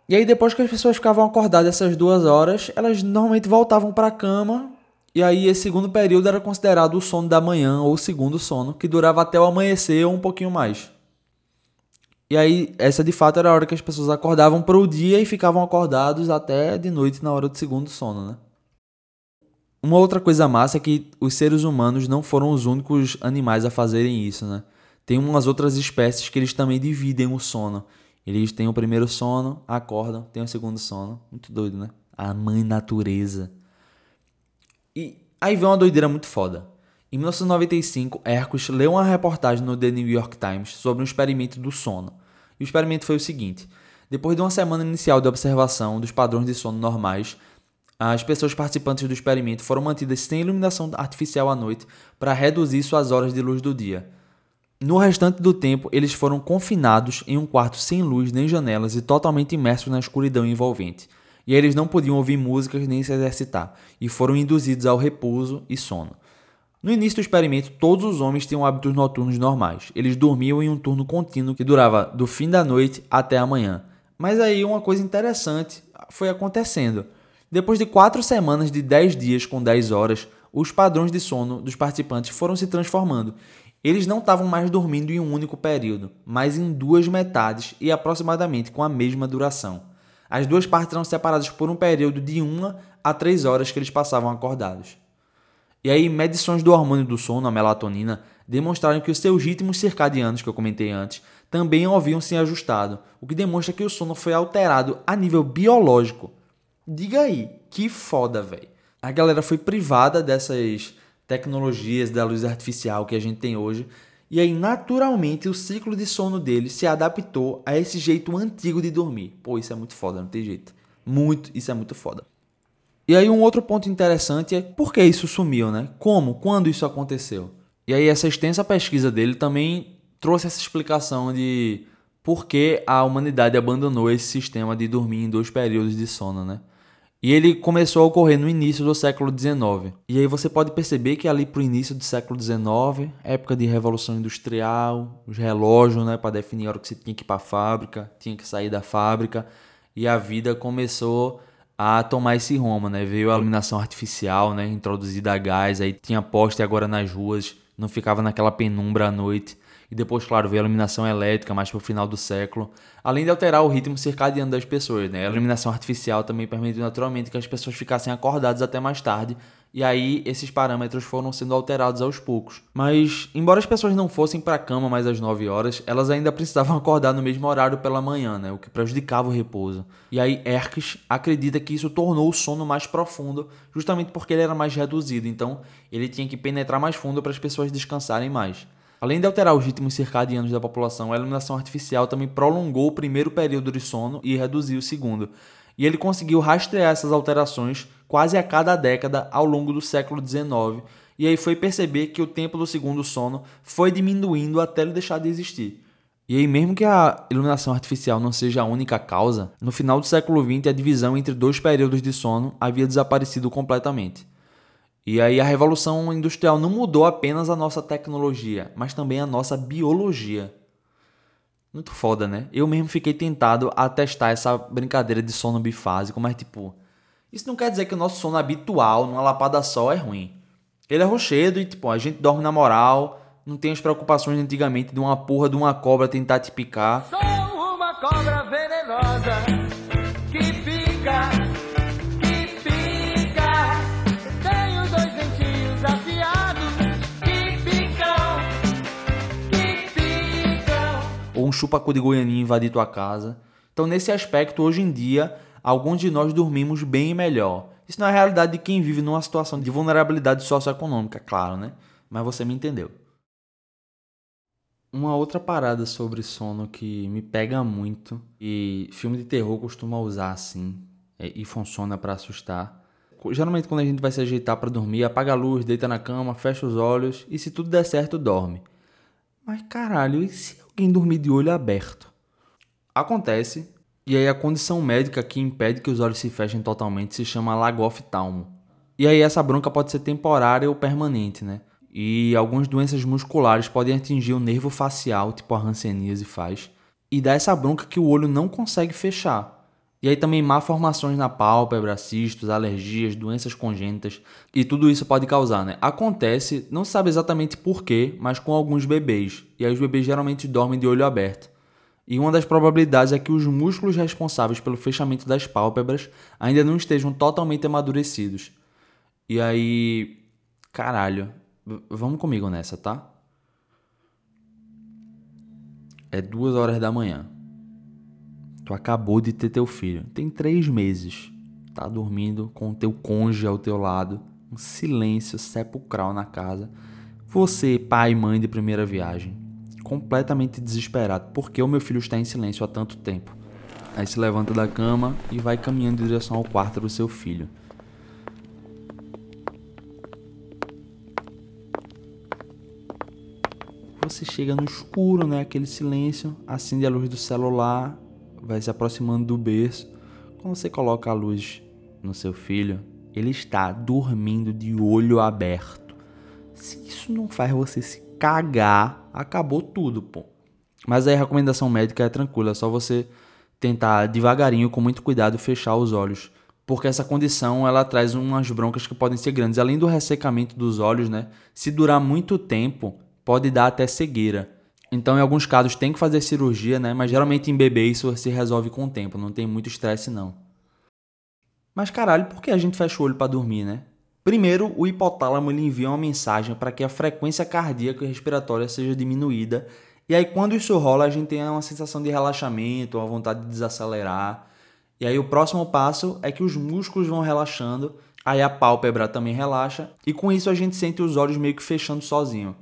E aí depois que as pessoas ficavam acordadas essas duas horas, elas normalmente voltavam para a cama. E aí esse segundo período era considerado o sono da manhã ou o segundo sono, que durava até o amanhecer ou um pouquinho mais. E aí, essa de fato era a hora que as pessoas acordavam para o dia e ficavam acordados até de noite na hora do segundo sono, né? Uma outra coisa massa é que os seres humanos não foram os únicos animais a fazerem isso, né? Tem umas outras espécies que eles também dividem o sono. Eles têm o primeiro sono, acordam, têm o segundo sono. Muito doido, né? A mãe natureza. E aí vem uma doideira muito foda. Em 1995, Hercules leu uma reportagem no The New York Times sobre um experimento do sono. E o experimento foi o seguinte: depois de uma semana inicial de observação dos padrões de sono normais, as pessoas participantes do experimento foram mantidas sem iluminação artificial à noite para reduzir suas horas de luz do dia. No restante do tempo, eles foram confinados em um quarto sem luz nem janelas e totalmente imersos na escuridão envolvente. E eles não podiam ouvir músicas nem se exercitar, e foram induzidos ao repouso e sono. No início do experimento, todos os homens tinham hábitos noturnos normais. Eles dormiam em um turno contínuo que durava do fim da noite até a manhã. Mas aí uma coisa interessante foi acontecendo. Depois de quatro semanas de 10 dias com 10 horas, os padrões de sono dos participantes foram se transformando. Eles não estavam mais dormindo em um único período, mas em duas metades e aproximadamente com a mesma duração. As duas partes eram separadas por um período de 1 a 3 horas que eles passavam acordados. E aí, medições do hormônio do sono, a melatonina, demonstraram que os seus ritmos circadianos, que eu comentei antes, também haviam se ajustado, o que demonstra que o sono foi alterado a nível biológico. Diga aí, que foda, velho. A galera foi privada dessas tecnologias da luz artificial que a gente tem hoje, e aí naturalmente o ciclo de sono dele se adaptou a esse jeito antigo de dormir. Pô, isso é muito foda, não tem jeito. Muito, isso é muito foda. E aí um outro ponto interessante é por que isso sumiu, né? Como? Quando isso aconteceu? E aí essa extensa pesquisa dele também trouxe essa explicação de por que a humanidade abandonou esse sistema de dormir em dois períodos de sono, né? E ele começou a ocorrer no início do século XIX. E aí você pode perceber que ali para o início do século XIX, época de revolução industrial, os relógios, né, para definir a hora que você tinha que ir para a fábrica, tinha que sair da fábrica, e a vida começou a tomar esse rumo, né? Veio a iluminação artificial, né? Introduzida a gás, aí tinha poste agora nas ruas, não ficava naquela penumbra à noite. E depois, claro, veio a iluminação elétrica mais para o final do século, além de alterar o ritmo circadiano das pessoas, né? A iluminação artificial também permitiu naturalmente que as pessoas ficassem acordadas até mais tarde E aí esses parâmetros foram sendo alterados aos poucos. Mas, embora as pessoas não fossem para a cama mais às 9 horas, elas ainda precisavam acordar no mesmo horário pela manhã, né? O que prejudicava o repouso. E aí Erques acredita que isso tornou o sono mais profundo, justamente porque ele era mais reduzido. Então, ele tinha que penetrar mais fundo para as pessoas descansarem mais. Além de alterar os ritmos circadianos da população, a iluminação artificial também prolongou o primeiro período de sono e reduziu o segundo. E ele conseguiu rastrear essas alterações quase a cada década ao longo do século XIX, e aí foi perceber que o tempo do segundo sono foi diminuindo até ele deixar de existir. E aí, mesmo que a iluminação artificial não seja a única causa, no final do século XX a divisão entre dois períodos de sono havia desaparecido completamente. E aí a revolução industrial não mudou apenas a nossa tecnologia, mas também a nossa biologia. Muito foda, né? Eu mesmo fiquei tentado a testar essa brincadeira de sono bifásico, mas tipo, isso não quer dizer que o nosso sono habitual, numa lapada só, é ruim. Ele é rochedo e tipo, a gente dorme na moral, não tem as preocupações antigamente de uma porra de uma cobra tentar te picar. Sou uma cobra venenosa ou um chupacu de goianinha invadir tua casa. Então, nesse aspecto, hoje em dia, alguns de nós dormimos bem melhor. Isso não é a realidade de quem vive numa situação de vulnerabilidade socioeconômica, claro, né? Mas você me entendeu. Uma outra parada sobre sono que me pega muito e filme de terror costuma usar assim é, e funciona pra assustar. Geralmente quando a gente vai se ajeitar pra dormir, apaga a luz, deita na cama, fecha os olhos e se tudo der certo, dorme. Mas caralho, e se alguém dormir de olho aberto? Acontece, e aí a condição médica que impede que os olhos se fechem totalmente se chama lagoftalmo. E aí essa bronca pode ser temporária ou permanente, né? E algumas doenças musculares podem atingir o nervo facial, tipo a hanseníase faz, e dá essa bronca que o olho não consegue fechar. E aí também malformações na pálpebra, cistos, alergias, doenças congênitas, e tudo isso pode causar, né? Acontece, não sabe exatamente porquê, mas com alguns bebês. E aí os bebês geralmente dormem de olho aberto. E uma das probabilidades é que os músculos responsáveis pelo fechamento das pálpebras ainda não estejam totalmente amadurecidos. E aí, caralho, vamos comigo nessa, tá? É duas horas da manhã. Tu acabou de ter teu filho. Tem três meses. Tá dormindo com o teu cônjuge ao teu lado. Um silêncio sepulcral na casa. Você, pai e mãe de primeira viagem. Completamente desesperado. Por que o meu filho está em silêncio há tanto tempo? Aí se levanta da cama e vai caminhando em direção ao quarto do seu filho. Você chega no escuro, né? Aquele silêncio, acende a luz do celular, vai se aproximando do berço. Quando você coloca a luz no seu filho, ele está dormindo de olho aberto. Se isso não faz você se cagar, acabou tudo, pô. Mas aí a recomendação médica é tranquila, é só você tentar devagarinho, com muito cuidado, fechar os olhos. Porque essa condição ela traz umas broncas que podem ser grandes. Além do ressecamento dos olhos, né? Se durar muito tempo, pode dar até cegueira. Então, em alguns casos, tem que fazer cirurgia, né? Mas geralmente em bebê isso se resolve com o tempo, não tem muito estresse, não. Mas caralho, por que a gente fecha o olho para dormir, né? Primeiro, o hipotálamo ele envia uma mensagem para que a frequência cardíaca e respiratória seja diminuída. E aí, quando isso rola, a gente tem uma sensação de relaxamento, uma vontade de desacelerar. E aí, o próximo passo é que os músculos vão relaxando, aí a pálpebra também relaxa, e com isso a gente sente os olhos meio que fechando sozinho.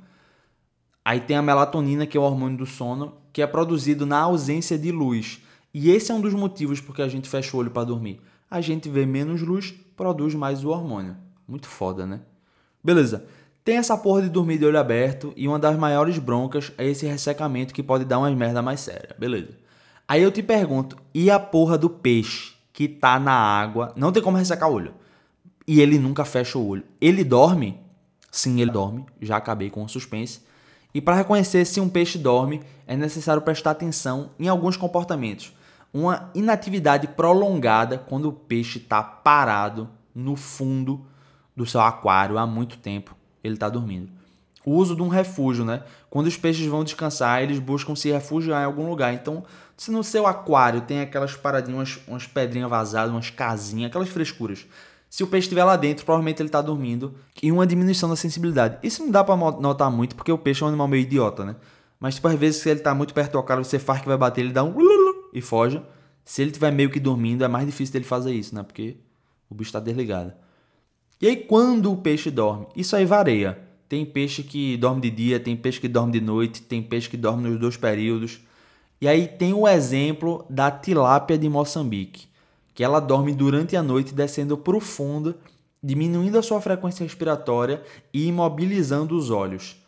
Aí tem a melatonina, que é o hormônio do sono, que é produzido na ausência de luz. E esse é um dos motivos porque a gente fecha o olho para dormir. A gente vê menos luz, produz mais o hormônio. Muito foda, né? Beleza. Tem essa porra de dormir de olho aberto e uma das maiores broncas é esse ressecamento que pode dar umas merda mais séria. Beleza. Aí eu te pergunto, e a porra do peixe que tá na água, não tem como ressecar o olho. E ele nunca fecha o olho. Ele dorme? Sim, ele dorme. Já acabei com o suspense. E para reconhecer se um peixe dorme, é necessário prestar atenção em alguns comportamentos. Uma inatividade prolongada quando o peixe está parado no fundo do seu aquário há muito tempo, ele está dormindo. O uso de um refúgio, né? Quando os peixes vão descansar, eles buscam se refugiar em algum lugar. Então, se no seu aquário tem aquelas paradinhas, umas, umas pedrinhas vazadas, umas casinhas, aquelas frescuras. Se o peixe estiver lá dentro, provavelmente ele está dormindo. E uma diminuição da sensibilidade. Isso não dá para notar muito, porque o peixe é um animal meio idiota, né? Mas, tipo, às vezes, se ele tá muito perto do cara, você faz que vai bater, ele dá um e foge. Se ele estiver meio que dormindo, é mais difícil dele fazer isso, né? Porque o bicho está desligado. E aí, quando o peixe dorme? Isso aí varia. Tem peixe que dorme de dia, tem peixe que dorme de noite, tem peixe que dorme nos dois períodos. E aí tem o exemplo da tilápia de Moçambique, que ela dorme durante a noite descendo profundo, diminuindo a sua frequência respiratória e imobilizando os olhos.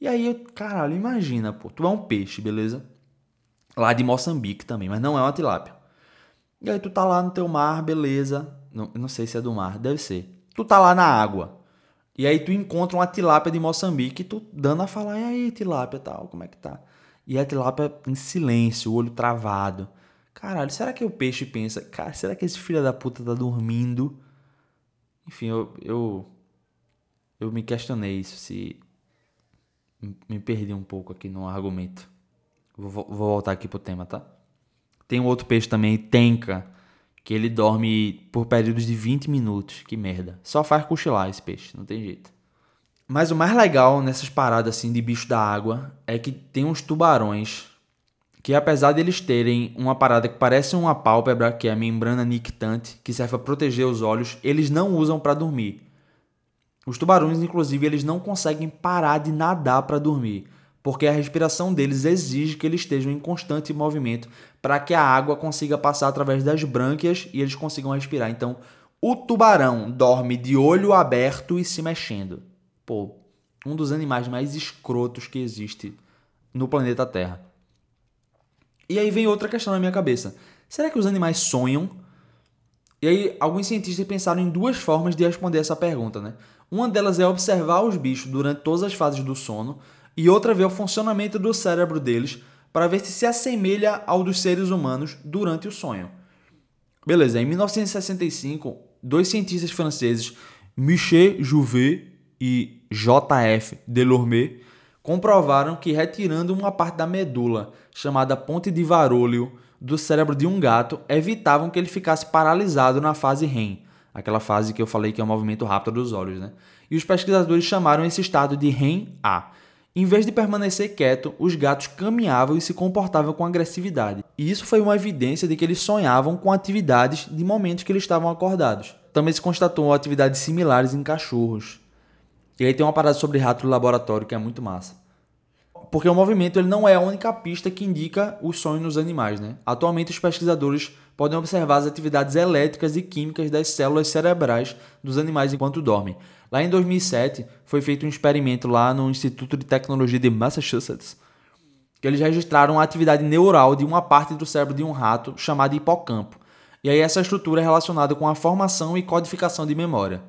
E aí, caralho, imagina, pô, tu é um peixe, beleza? Lá de Moçambique também, mas não é uma tilápia. E aí tu tá lá no teu mar, beleza. Não, não sei se é do mar, deve ser. Tu tá lá na água. E aí tu encontra uma tilápia de Moçambique tu dando a falar, e aí, tilápia tal, como é que tá? E a tilápia em silêncio, o olho travado. Caralho, será que o peixe pensa, cara, será que esse filho da puta tá dormindo? Enfim, eu, eu, eu me questionei isso, se me perdi um pouco aqui no argumento. Vou, vou voltar aqui pro tema, tá? Tem um outro peixe também, tenca, que ele dorme por períodos de 20 minutos. Que merda. Só faz cochilar esse peixe, não tem jeito. Mas o mais legal nessas paradas assim de bicho da água é que tem uns tubarões que apesar de eles terem uma parada que parece uma pálpebra, que é a membrana nictante, que serve para proteger os olhos, eles não usam para dormir. Os tubarões, inclusive, eles não conseguem parar de nadar para dormir, porque a respiração deles exige que eles estejam em constante movimento para que a água consiga passar através das brânquias e eles consigam respirar. Então, o tubarão dorme de olho aberto e se mexendo. Pô, um dos animais mais escrotos que existe no planeta Terra. E aí vem outra questão na minha cabeça. Será que os animais sonham? E aí, alguns cientistas pensaram em duas formas de responder essa pergunta, né? Uma delas é observar os bichos durante todas as fases do sono, e outra ver o funcionamento do cérebro deles para ver se se assemelha ao dos seres humanos durante o sonho. Beleza, em 1965, dois cientistas franceses, Michel Jouvet e J.F. Delorme, comprovaram que retirando uma parte da medula, chamada ponte de Varolio, do cérebro de um gato, evitavam que ele ficasse paralisado na fase REM, aquela fase que eu falei que é o movimento rápido dos olhos, né? E os pesquisadores chamaram esse estado de REM-A. Em vez de permanecer quieto, os gatos caminhavam e se comportavam com agressividade. E isso foi uma evidência de que eles sonhavam com atividades de momentos que eles estavam acordados. Também se constatou atividades similares em cachorros. E aí tem uma parada sobre rato do laboratório que é muito massa. Porque o movimento ele não é a única pista que indica o sonho nos animais, né? Atualmente os pesquisadores podem observar as atividades elétricas e químicas das células cerebrais dos animais enquanto dormem. Lá em 2007, foi feito um experimento lá no Instituto de Tecnologia de Massachusetts, que eles registraram a atividade neural de uma parte do cérebro de um rato chamada hipocampo. E aí essa estrutura é relacionada com a formação e codificação de memória.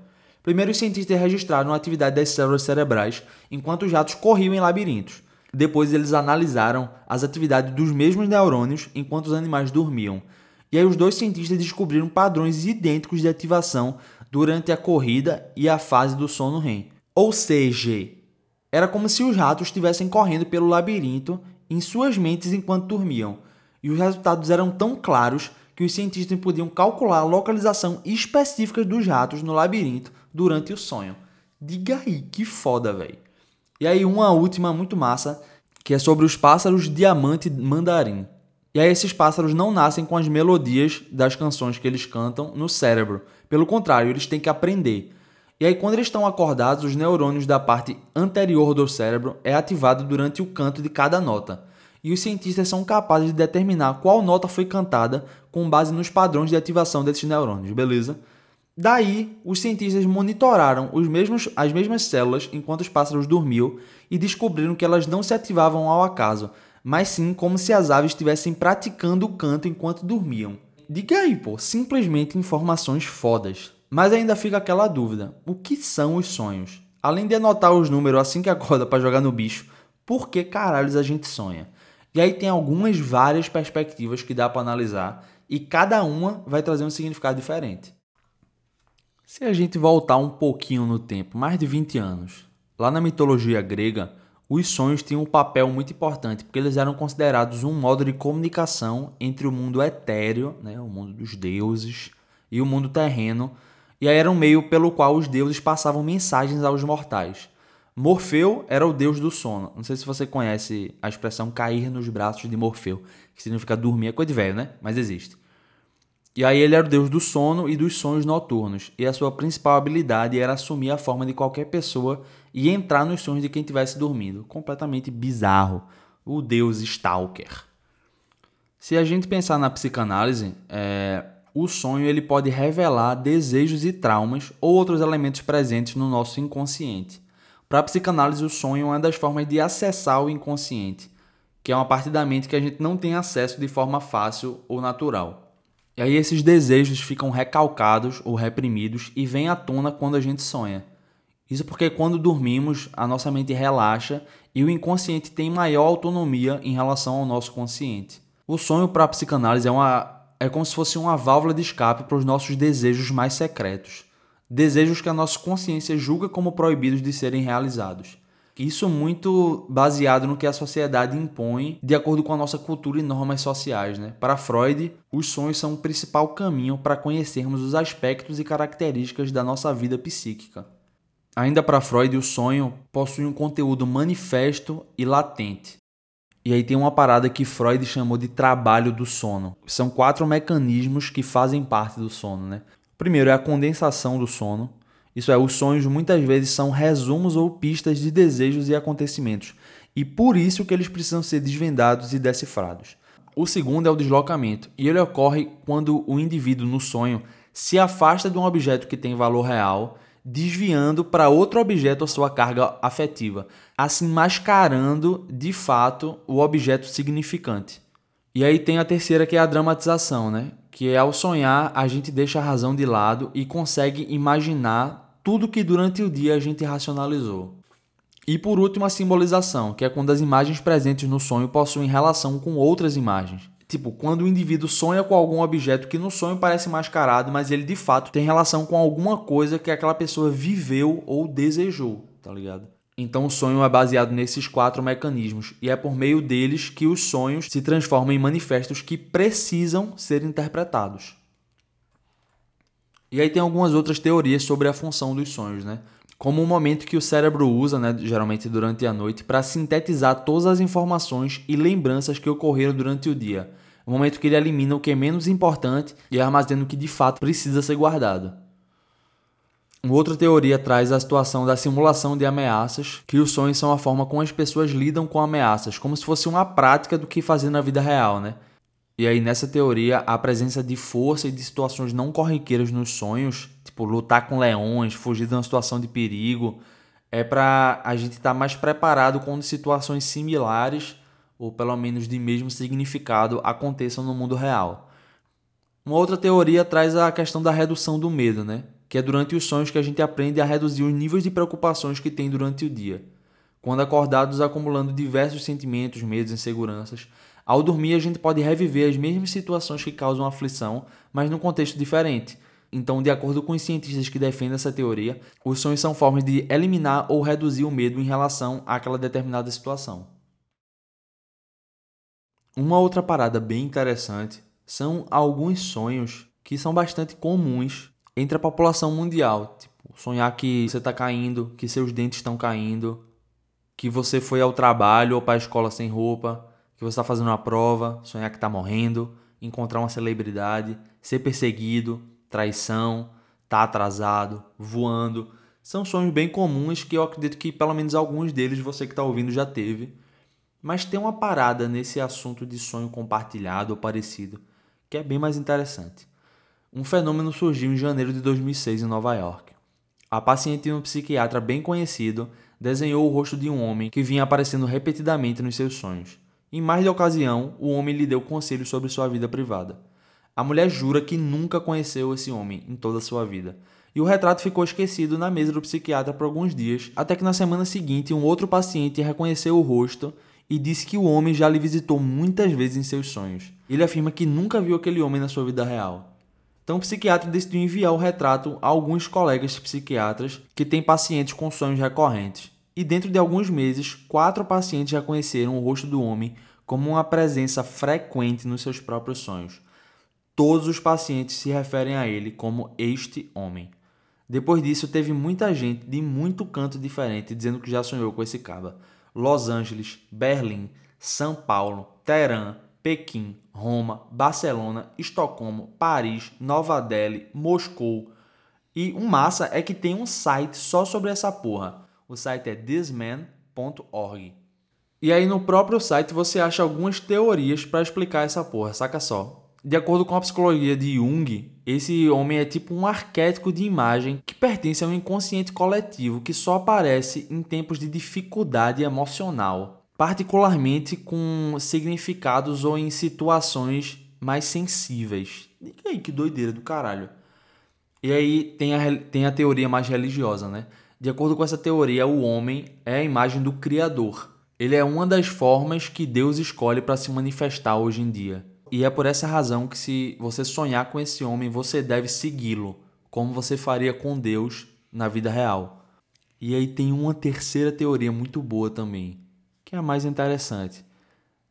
Primeiro, os cientistas registraram a atividade das células cerebrais enquanto os ratos corriam em labirintos. Depois, eles analisaram as atividades dos mesmos neurônios enquanto os animais dormiam e aí os dois cientistas descobriram padrões idênticos de ativação durante a corrida e a fase do sono REM. Ou seja, era como se os ratos estivessem correndo pelo labirinto em suas mentes enquanto dormiam. E os resultados eram tão claros que os cientistas podiam calcular a localização específica dos ratos no labirinto durante o sonho. Diga aí, que foda, velho. E aí uma última muito massa, que é sobre os pássaros diamante mandarim. E aí esses pássaros não nascem com as melodias das canções que eles cantam no cérebro. Pelo contrário, eles têm que aprender. E aí quando eles estão acordados, os neurônios da parte anterior do cérebro é ativado durante o canto de cada nota. E os cientistas são capazes de determinar qual nota foi cantada com base nos padrões de ativação desses neurônios, beleza? Daí, os cientistas monitoraram os mesmos, as mesmas células enquanto os pássaros dormiam e descobriram que elas não se ativavam ao acaso, mas sim como se as aves estivessem praticando o canto enquanto dormiam. Diga aí, pô, simplesmente informações fodas. Mas ainda fica aquela dúvida: o que são os sonhos? Além de anotar os números assim que acorda para jogar no bicho, por que caralhos a gente sonha? E aí tem algumas várias perspectivas que dá para analisar e cada uma vai trazer um significado diferente. Se a gente voltar um pouquinho no tempo, mais de 20 anos, lá na mitologia grega, os sonhos tinham um papel muito importante, porque eles eram considerados um modo de comunicação entre o mundo etéreo, né, o mundo dos deuses, e o mundo terreno. e aí era um meio pelo qual os deuses passavam mensagens aos mortais. Morfeu era o deus do sono. Não sei se você conhece a expressão cair nos braços de Morfeu, que significa dormir, é coisa de velho, né? Mas existe. E aí ele era o deus do sono e dos sonhos noturnos, e a sua principal habilidade era assumir a forma de qualquer pessoa e entrar nos sonhos de quem estivesse dormindo. Completamente bizarro. O deus Stalker. Se a gente pensar na psicanálise, é, o sonho ele pode revelar desejos e traumas ou outros elementos presentes no nosso inconsciente. Para a psicanálise, o sonho é uma das formas de acessar o inconsciente, que é uma parte da mente que a gente não tem acesso de forma fácil ou natural. E aí esses desejos ficam recalcados ou reprimidos e vêm à tona quando a gente sonha. Isso porque quando dormimos, a nossa mente relaxa e o inconsciente tem maior autonomia em relação ao nosso consciente. O sonho para a psicanálise é, uma, é como se fosse uma válvula de escape para os nossos desejos mais secretos desejos que a nossa consciência julga como proibidos de serem realizados. Isso muito baseado no que a sociedade impõe de acordo com a nossa cultura e normas sociais. Né? Para Freud, os sonhos são o principal caminho para conhecermos os aspectos e características da nossa vida psíquica. Ainda para Freud, o sonho possui um conteúdo manifesto e latente. E aí tem uma parada que Freud chamou de trabalho do sono. São quatro mecanismos que fazem parte do sono, né? Primeiro é a condensação do sono. Isso é, os sonhos muitas vezes são resumos ou pistas de desejos e acontecimentos, e por isso que eles precisam ser desvendados e decifrados. O segundo é o deslocamento, e ele ocorre quando o indivíduo no sonho se afasta de um objeto que tem valor real, desviando para outro objeto a sua carga afetiva, assim mascarando de fato o objeto significante. E aí tem a terceira que é a dramatização, né? Que ao sonhar a gente deixa a razão de lado e consegue imaginar tudo que durante o dia a gente racionalizou. E por último, a simbolização, que é quando as imagens presentes no sonho possuem relação com outras imagens. Tipo, quando o indivíduo sonha com algum objeto que no sonho parece mascarado, mas ele de fato tem relação com alguma coisa que aquela pessoa viveu ou desejou, tá ligado? Então, o sonho é baseado nesses quatro mecanismos e é por meio deles que os sonhos se transformam em manifestos que precisam ser interpretados. E aí tem algumas outras teorias sobre a função dos sonhos, né? Como um momento que o cérebro usa, né, geralmente durante a noite, para sintetizar todas as informações e lembranças que ocorreram durante o dia. Um momento que ele elimina o que é menos importante e armazena o que de fato precisa ser guardado. Uma outra teoria traz a situação da simulação de ameaças, que os sonhos são a forma como as pessoas lidam com ameaças, como se fosse uma prática do que fazer na vida real, né? E aí nessa teoria, a presença de força e de situações não corriqueiras nos sonhos, tipo lutar com leões, fugir de uma situação de perigo, é para a gente estar tá mais preparado quando situações similares ou pelo menos de mesmo significado aconteçam no mundo real. Uma outra teoria traz a questão da redução do medo, né? Que é durante os sonhos que a gente aprende a reduzir os níveis de preocupações que tem durante o dia. Quando acordados acumulando diversos sentimentos, medos e inseguranças, ao dormir a gente pode reviver as mesmas situações que causam aflição, mas num contexto diferente. Então, de acordo com os cientistas que defendem essa teoria, os sonhos são formas de eliminar ou reduzir o medo em relação àquela determinada situação. Uma outra parada bem interessante são alguns sonhos que são bastante comuns entre a população mundial. Tipo, sonhar que você está caindo, que seus dentes estão caindo, que você foi ao trabalho ou para a escola sem roupa, que você está fazendo uma prova, sonhar que está morrendo, encontrar uma celebridade, ser perseguido, traição, tá atrasado, voando. São sonhos bem comuns que eu acredito que pelo menos alguns deles você que está ouvindo já teve. Mas tem uma parada nesse assunto de sonho compartilhado ou parecido que é bem mais interessante. Um fenômeno surgiu em janeiro de 2006 em Nova York. A paciente de um psiquiatra bem conhecido desenhou o rosto de um homem que vinha aparecendo repetidamente nos seus sonhos. Em mais de ocasião, o homem lhe deu conselhos sobre sua vida privada. A mulher jura que nunca conheceu esse homem em toda a sua vida. E o retrato ficou esquecido na mesa do psiquiatra por alguns dias, até que na semana seguinte um outro paciente reconheceu o rosto e disse que o homem já lhe visitou muitas vezes em seus sonhos. Ele afirma que nunca viu aquele homem na sua vida real. Então, o psiquiatra decidiu enviar o retrato a alguns colegas psiquiatras que têm pacientes com sonhos recorrentes. E dentro de alguns meses, quatro pacientes reconheceram o rosto do homem como uma presença frequente nos seus próprios sonhos. Todos os pacientes se referem a ele como este homem. Depois disso, teve muita gente de muito canto diferente dizendo que já sonhou com esse caba. Los Angeles, Berlim, São Paulo, Teherã, Pequim, Roma, Barcelona, Estocolmo, Paris, Nova Delhi, Moscou. E o massa é que tem um site só sobre essa porra. O site é thisman.org. E aí no próprio site você acha algumas teorias para explicar essa porra, saca só. De acordo com a psicologia de Jung, esse homem é tipo um arquétipo de imagem que pertence a um inconsciente coletivo que só aparece em tempos de dificuldade emocional, particularmente com significados ou em situações mais sensíveis. E aí, que doideira do caralho. E aí tem a, tem a teoria mais religiosa, né? De acordo com essa teoria, o homem é a imagem do Criador. Ele é uma das formas que Deus escolhe para se manifestar hoje em dia. E é por essa razão que, se você sonhar com esse homem, você deve segui-lo, como você faria com Deus na vida real. E aí tem uma terceira teoria muito boa também, que é a mais interessante.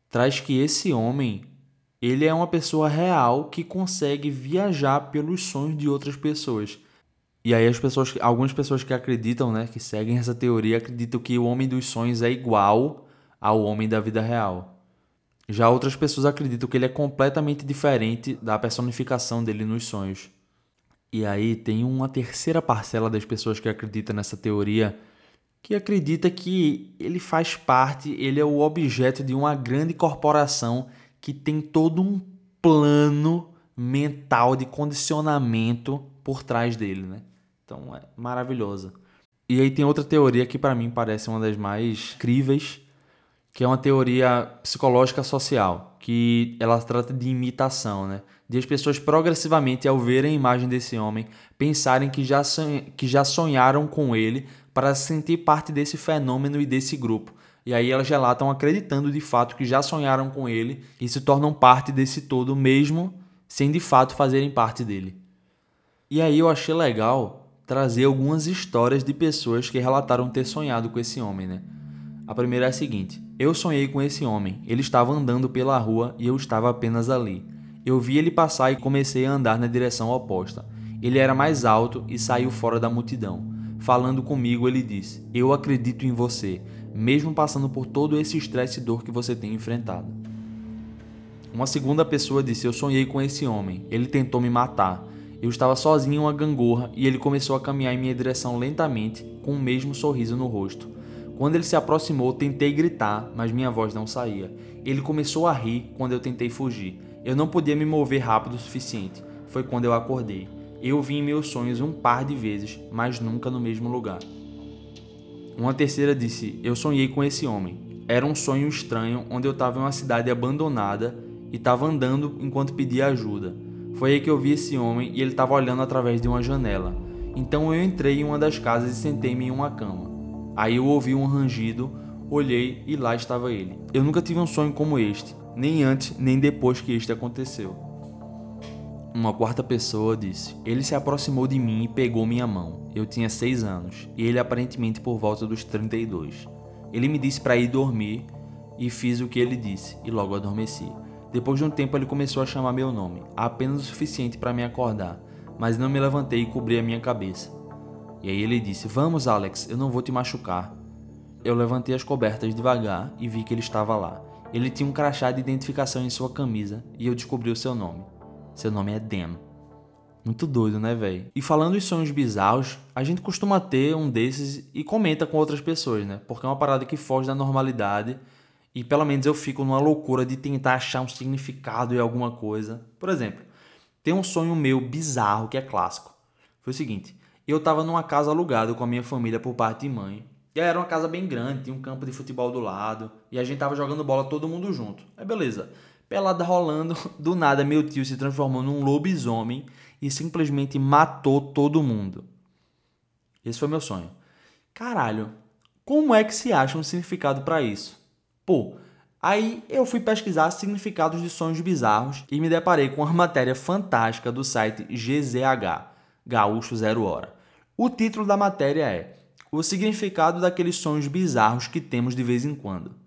Traz que esse homem, ele é uma pessoa real que consegue viajar pelos sonhos de outras pessoas. E aí as pessoas, algumas pessoas que acreditam, né, que seguem essa teoria, acreditam que o homem dos sonhos é igual ao homem da vida real. Já outras pessoas acreditam que ele é completamente diferente da personificação dele nos sonhos. E aí tem uma terceira parcela das pessoas que acreditam nessa teoria que acredita que ele faz parte, ele é o objeto de uma grande corporação que tem todo um plano mental de condicionamento por trás dele, né? Então é maravilhosa. E aí tem outra teoria que para mim parece uma das mais críveis, que é uma teoria psicológica social, que ela trata de imitação, né? De as pessoas progressivamente, ao verem a imagem desse homem, pensarem que já, que já sonharam com ele para sentir parte desse fenômeno e desse grupo. E aí elas relatam acreditando de fato que já sonharam com ele e se tornam parte desse todo mesmo sem de fato fazerem parte dele. E aí eu achei legal trazer algumas histórias de pessoas que relataram ter sonhado com esse homem, né? A primeira é a seguinte: Eu sonhei com esse homem. Ele estava andando pela rua e eu estava apenas ali. Eu vi ele passar e comecei a andar na direção oposta. Ele era mais alto e saiu fora da multidão. Falando comigo, ele disse: Eu acredito em você, mesmo passando por todo esse estresse e dor que você tem enfrentado. Uma segunda pessoa disse: Eu sonhei com esse homem. Ele tentou me matar. Eu estava sozinho em uma gangorra e ele começou a caminhar em minha direção lentamente, com o mesmo sorriso no rosto. Quando ele se aproximou, tentei gritar, mas minha voz não saía. Ele começou a rir quando eu tentei fugir. Eu não podia me mover rápido o suficiente. Foi quando eu acordei. Eu vi em meus sonhos um par de vezes, mas nunca no mesmo lugar. Uma terceira disse: Eu sonhei com esse homem. Era um sonho estranho onde eu estava em uma cidade abandonada e estava andando enquanto pedia ajuda. Foi aí que eu vi esse homem e ele estava olhando através de uma janela. Então eu entrei em uma das casas e sentei-me em uma cama. Aí eu ouvi um rangido, olhei e lá estava ele. Eu nunca tive um sonho como este, nem antes nem depois que este aconteceu. Uma quarta pessoa disse: Ele se aproximou de mim e pegou minha mão. Eu tinha seis anos e ele aparentemente por volta dos 32. Ele me disse para ir dormir e fiz o que ele disse e logo adormeci. Depois de um tempo ele começou a chamar meu nome, apenas o suficiente para me acordar, mas não me levantei e cobri a minha cabeça. E aí ele disse: Vamos, Alex, eu não vou te machucar. Eu levantei as cobertas devagar e vi que ele estava lá. Ele tinha um crachá de identificação em sua camisa e eu descobri o seu nome. Seu nome é Dan. Muito doido, né, velho? E falando em sonhos bizarros, a gente costuma ter um desses e comenta com outras pessoas, né? Porque é uma parada que foge da normalidade e pelo menos eu fico numa loucura de tentar achar um significado em alguma coisa. Por exemplo, tem um sonho meu bizarro que é clássico. Foi o seguinte: eu estava numa casa alugada com a minha família por parte de mãe. E era uma casa bem grande, tinha um campo de futebol do lado. E a gente tava jogando bola todo mundo junto. Aí beleza. Pelada rolando, do nada meu tio se transformou num lobisomem e simplesmente matou todo mundo. Esse foi meu sonho. Caralho, como é que se acha um significado para isso? Pô, aí eu fui pesquisar significados de sonhos bizarros e me deparei com uma matéria fantástica do site GZH Gaúcho Zero Hora. O título da matéria é O significado daqueles sonhos bizarros que temos de vez em quando.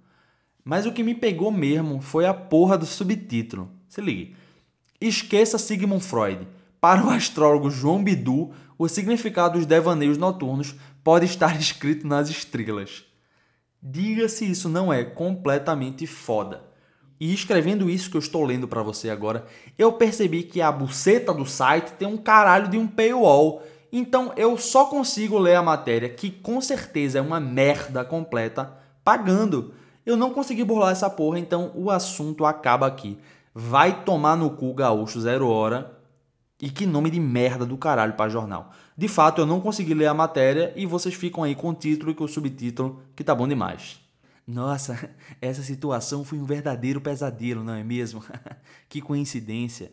Mas o que me pegou mesmo foi a porra do subtítulo. Se ligue. Esqueça Sigmund Freud. para o astrólogo João Bidu, o significado dos devaneios noturnos pode estar escrito nas estrelas. Diga se isso não é completamente foda. E escrevendo isso que eu estou lendo para você agora, eu percebi que a buceta do site tem um caralho de um paywall. Então eu só consigo ler a matéria, que com certeza é uma merda completa, pagando. Eu não consegui burlar essa porra, então o assunto acaba aqui. Vai tomar no cu gaúcho zero hora. E que nome de merda do caralho para jornal. De fato, eu não consegui ler a matéria e vocês ficam aí com o título e com o subtítulo, que tá bom demais. Nossa, essa situação foi um verdadeiro pesadelo, não é mesmo? que coincidência.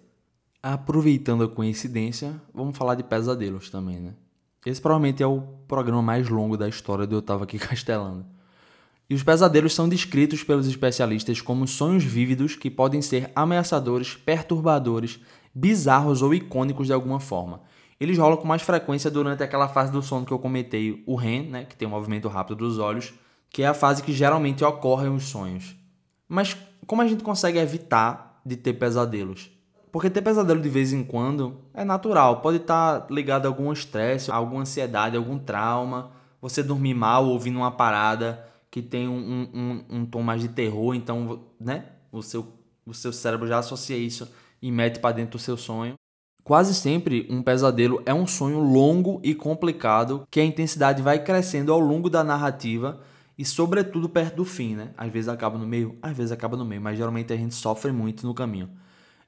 Aproveitando a coincidência, vamos falar de pesadelos também, né? Esse provavelmente é o programa mais longo da história do Eu Tava Aqui Castelando. E os pesadelos são descritos pelos especialistas como sonhos vívidos que podem ser ameaçadores, perturbadores, bizarros ou icônicos de alguma forma. Eles rolam com mais frequência durante aquela fase do sono que eu comentei, o REM, né, que tem um movimento rápido dos olhos, que é a fase que geralmente ocorre nos sonhos. Mas como a gente consegue evitar de ter pesadelos? Porque ter pesadelo de vez em quando é natural, pode estar ligado a algum estresse, a alguma ansiedade, algum trauma, você dormir mal ouvindo uma parada que tem um, um, um, tom mais de terror, então né, o, seu, o seu cérebro já associa isso e mete para dentro do seu sonho. Quase sempre um pesadelo é um sonho longo e complicado que a intensidade vai crescendo ao longo da narrativa e sobretudo perto do fim, né? Às vezes acaba no meio, às vezes acaba no meio, mas geralmente a gente sofre muito no caminho.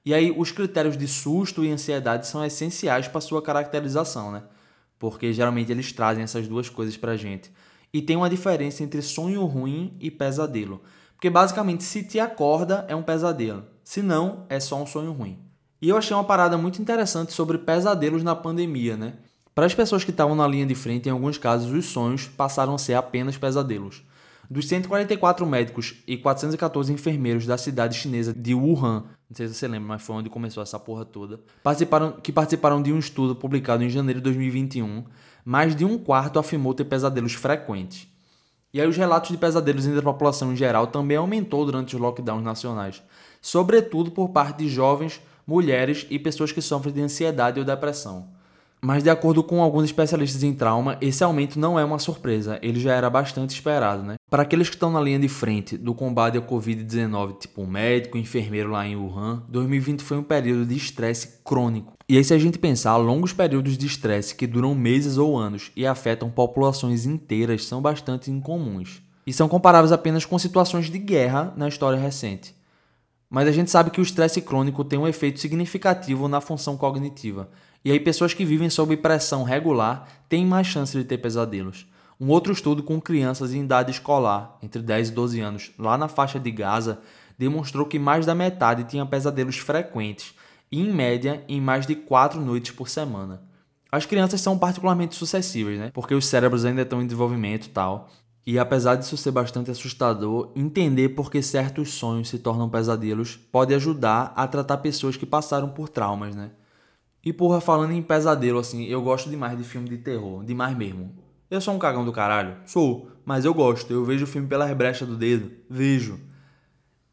E aí os critérios de susto e ansiedade são essenciais para sua caracterização, né? Porque geralmente eles trazem essas duas coisas pra gente. E tem uma diferença entre sonho ruim e pesadelo. Porque basicamente se te acorda é um pesadelo, se não é só um sonho ruim. E eu achei uma parada muito interessante sobre pesadelos na pandemia, né? Para as pessoas que estavam na linha de frente, em alguns casos, os sonhos passaram a ser apenas pesadelos. Dos 144 médicos e 414 enfermeiros da cidade chinesa de Wuhan, não sei se você lembra, mas foi onde começou essa porra toda, participaram, que participaram de um estudo publicado em janeiro de 2021, mais de um quarto afirmou ter pesadelos frequentes. E aí os relatos de pesadelos entre a população em geral também aumentou durante os lockdowns nacionais, sobretudo por parte de jovens mulheres e pessoas que sofrem de ansiedade ou depressão. Mas, de acordo com alguns especialistas em trauma, esse aumento não é uma surpresa, ele já era bastante esperado, né? Para aqueles que estão na linha de frente do combate à Covid-19, tipo médico, enfermeiro lá em Wuhan, 2020 foi um período de estresse crônico. E aí, se a gente pensar, longos períodos de estresse que duram meses ou anos e afetam populações inteiras são bastante incomuns. E são comparáveis apenas com situações de guerra na história recente. Mas a gente sabe que o estresse crônico tem um efeito significativo na função cognitiva. E aí, pessoas que vivem sob pressão regular têm mais chance de ter pesadelos. Um outro estudo com crianças em idade escolar, entre 10 e 12 anos, lá na faixa de Gaza, demonstrou que mais da metade tinha pesadelos frequentes, e em média em mais de 4 noites por semana. As crianças são particularmente sucessíveis, né? Porque os cérebros ainda estão em desenvolvimento e tal. E apesar disso ser bastante assustador, entender por que certos sonhos se tornam pesadelos pode ajudar a tratar pessoas que passaram por traumas, né? E porra, falando em pesadelo, assim, eu gosto demais de filme de terror, demais mesmo. Eu sou um cagão do caralho? Sou, mas eu gosto, eu vejo o filme pelas brechas do dedo, vejo.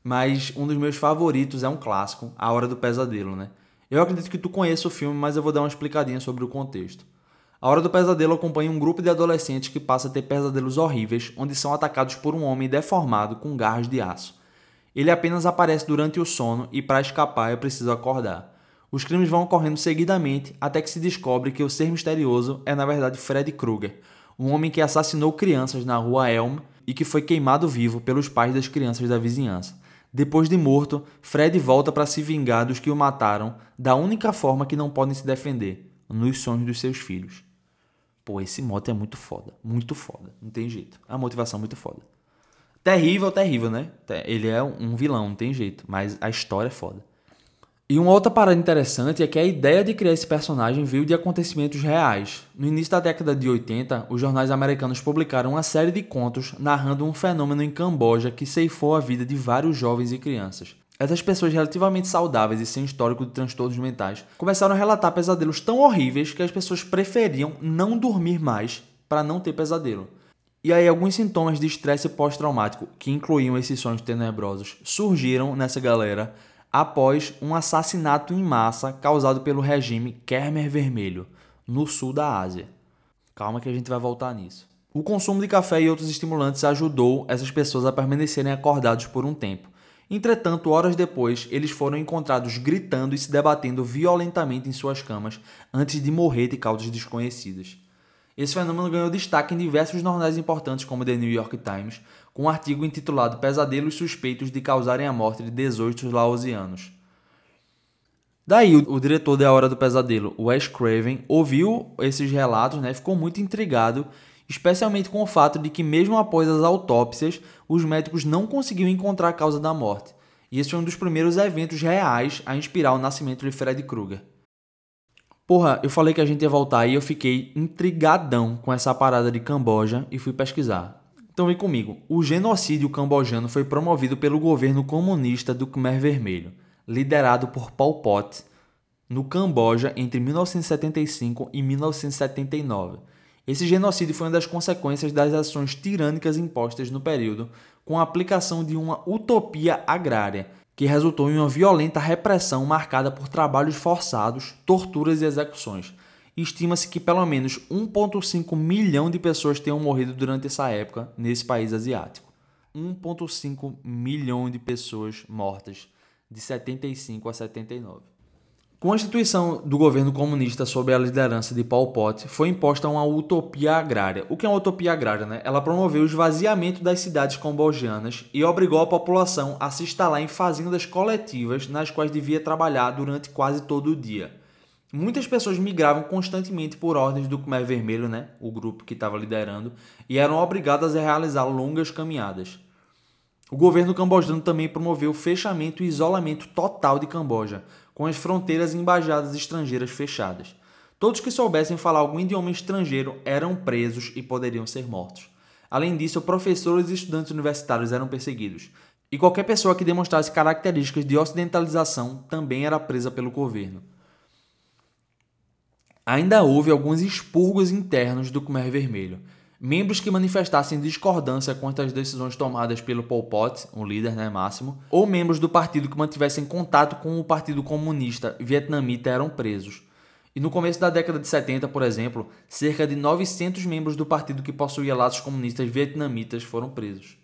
Mas um dos meus favoritos é um clássico, A Hora do Pesadelo, né? Eu acredito que tu conheça o filme, mas eu vou dar uma explicadinha sobre o contexto. A Hora do Pesadelo acompanha um grupo de adolescentes que passa a ter pesadelos horríveis, onde são atacados por um homem deformado com garras de aço. Ele apenas aparece durante o sono e para escapar é preciso acordar. Os crimes vão ocorrendo seguidamente até que se descobre que o ser misterioso é na verdade Fred Krueger, um homem que assassinou crianças na rua Elm e que foi queimado vivo pelos pais das crianças da vizinhança. Depois de morto, Fred volta para se vingar dos que o mataram da única forma que não podem se defender, nos sonhos dos seus filhos. Pô, esse moto é muito foda. Muito foda. Não tem jeito. É uma motivação muito foda. Terrível, terrível, né? Ele é um vilão, não tem jeito. Mas a história é foda. E uma outra parada interessante é que a ideia de criar esse personagem veio de acontecimentos reais. No início da década de 80, os jornais americanos publicaram uma série de contos narrando um fenômeno em Camboja que ceifou a vida de vários jovens e crianças. Essas pessoas relativamente saudáveis e sem histórico de transtornos mentais começaram a relatar pesadelos tão horríveis que as pessoas preferiam não dormir mais para não ter pesadelo. E aí alguns sintomas de estresse pós-traumático, que incluíam esses sonhos tenebrosos, surgiram nessa galera após um assassinato em massa causado pelo regime Khmer Vermelho, no sul da Ásia. Calma que a gente vai voltar nisso. O consumo de café e outros estimulantes ajudou essas pessoas a permanecerem acordados por um tempo. Entretanto, horas depois, eles foram encontrados gritando e se debatendo violentamente em suas camas antes de morrer de causas desconhecidas. Esse fenômeno ganhou destaque em diversos jornais importantes como The New York Times, com um artigo intitulado Pesadelos suspeitos de causarem a morte de 18 laosianos. Daí, o, o diretor da Hora do Pesadelo, Wes Craven, ouviu esses relatos né, e ficou muito intrigado, especialmente com o fato de que, mesmo após as autópsias, os médicos não conseguiam encontrar a causa da morte. E esse foi um dos primeiros eventos reais a inspirar o nascimento de Fred Krueger. Porra, eu falei que a gente ia voltar e eu fiquei intrigadão com essa parada de Camboja e fui pesquisar. Então vem comigo. O genocídio cambojano foi promovido pelo governo comunista do Khmer Vermelho, liderado por Pol Pot, no Camboja entre 1975 e 1979. Esse genocídio foi uma das consequências das ações tirânicas impostas no período, com a aplicação de uma utopia agrária que resultou em uma violenta repressão marcada por trabalhos forçados, torturas e execuções. Estima-se que pelo menos 1,5 milhão de pessoas tenham morrido durante essa época nesse país asiático. 1,5 milhão de pessoas mortas de 75 a 79. Com a instituição do governo comunista sob a liderança de Pol Pot, foi imposta uma utopia agrária. O que é uma utopia agrária? Né? Ela promoveu o esvaziamento das cidades cambogianas e obrigou a população a se instalar em fazendas coletivas nas quais devia trabalhar durante quase todo o dia. Muitas pessoas migravam constantemente por ordens do Khmer Vermelho, né? o grupo que estava liderando, e eram obrigadas a realizar longas caminhadas. O governo cambojano também promoveu o fechamento e isolamento total de Camboja, com as fronteiras e embaixadas estrangeiras fechadas. Todos que soubessem falar algum idioma estrangeiro eram presos e poderiam ser mortos. Além disso, professores e estudantes universitários eram perseguidos, e qualquer pessoa que demonstrasse características de ocidentalização também era presa pelo governo. Ainda houve alguns expurgos internos do Khmer Vermelho, membros que manifestassem discordância quanto às decisões tomadas pelo Pol Pot, o líder né, máximo, ou membros do partido que mantivessem contato com o Partido Comunista Vietnamita eram presos. E no começo da década de 70, por exemplo, cerca de 900 membros do partido que possuía laços comunistas vietnamitas foram presos.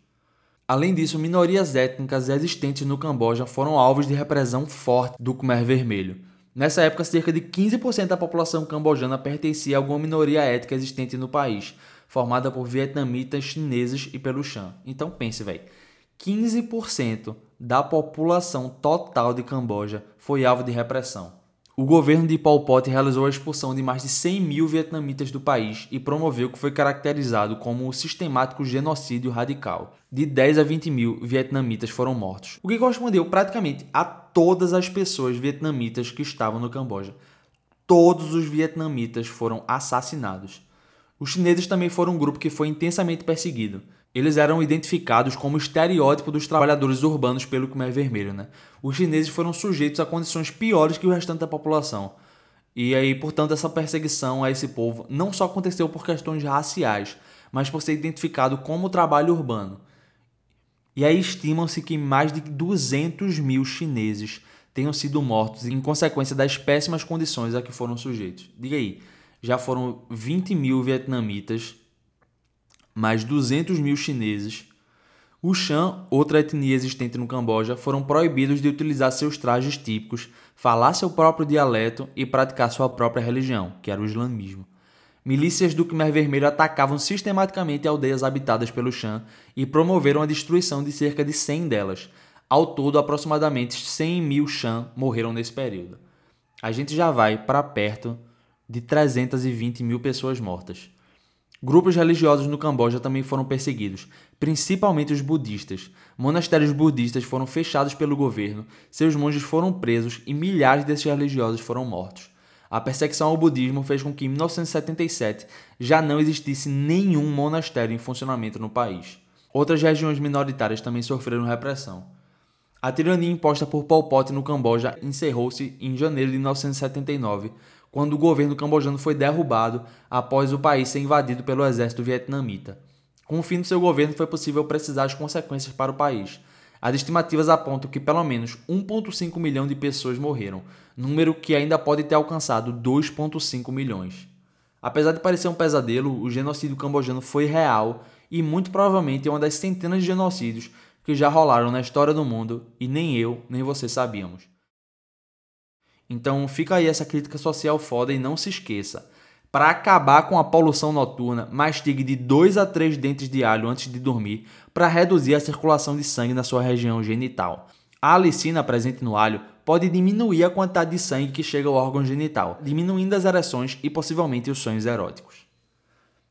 Além disso, minorias étnicas existentes no Camboja foram alvos de repressão forte do Khmer Vermelho. Nessa época, cerca de 15% da população cambojana pertencia a alguma minoria étnica existente no país, formada por vietnamitas, chineses e pelo Chan. Então pense, velho. 15% da população total de Camboja foi alvo de repressão. O governo de Pol Pot realizou a expulsão de mais de 100 mil vietnamitas do país e promoveu o que foi caracterizado como o sistemático genocídio radical. De 10 a 20 mil vietnamitas foram mortos, o que correspondeu praticamente a todas as pessoas vietnamitas que estavam no Camboja. Todos os vietnamitas foram assassinados. Os chineses também foram um grupo que foi intensamente perseguido. Eles eram identificados como estereótipo dos trabalhadores urbanos pelo Khmer Vermelho. Né? Os chineses foram sujeitos a condições piores que o restante da população. E aí, portanto, essa perseguição a esse povo não só aconteceu por questões raciais, mas por ser identificado como trabalho urbano. E aí estimam-se que mais de 200 mil chineses tenham sido mortos em consequência das péssimas condições a que foram sujeitos. Diga aí, já foram 20 mil vietnamitas, mais 200 mil chineses. Os Shan, outra etnia existente no Camboja, foram proibidos de utilizar seus trajes típicos, falar seu próprio dialeto e praticar sua própria religião, que era o islamismo. Milícias do Khmer Vermelho atacavam sistematicamente aldeias habitadas pelo Shan e promoveram a destruição de cerca de 100 delas. Ao todo, aproximadamente 100 mil Shan morreram nesse período. A gente já vai para perto de 320 mil pessoas mortas. Grupos religiosos no Camboja também foram perseguidos, principalmente os budistas. Monastérios budistas foram fechados pelo governo, seus monges foram presos e milhares desses religiosos foram mortos. A perseguição ao budismo fez com que em 1977 já não existisse nenhum monastério em funcionamento no país. Outras regiões minoritárias também sofreram repressão. A tirania imposta por Pol Pot no Camboja encerrou-se em janeiro de 1979, quando o governo cambojano foi derrubado após o país ser invadido pelo exército vietnamita. Com o fim do seu governo, foi possível precisar as consequências para o país. As estimativas apontam que pelo menos 1,5 milhão de pessoas morreram, número que ainda pode ter alcançado 2,5 milhões. Apesar de parecer um pesadelo, o genocídio cambojano foi real e muito provavelmente é uma das centenas de genocídios que já rolaram na história do mundo e nem eu nem você sabíamos. Então fica aí essa crítica social foda e não se esqueça. Para acabar com a poluição noturna, mastigue de 2 a 3 dentes de alho antes de dormir para reduzir a circulação de sangue na sua região genital. A alicina presente no alho pode diminuir a quantidade de sangue que chega ao órgão genital, diminuindo as ereções e possivelmente os sonhos eróticos.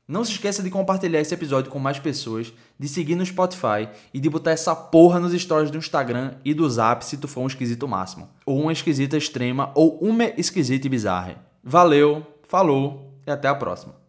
Não se esqueça de compartilhar esse episódio com mais pessoas, de seguir no Spotify e de botar essa porra nos stories do Instagram e do Zap se tu for um esquisito máximo, ou uma esquisita extrema, ou uma esquisita e bizarra. Valeu, falou e até a próxima.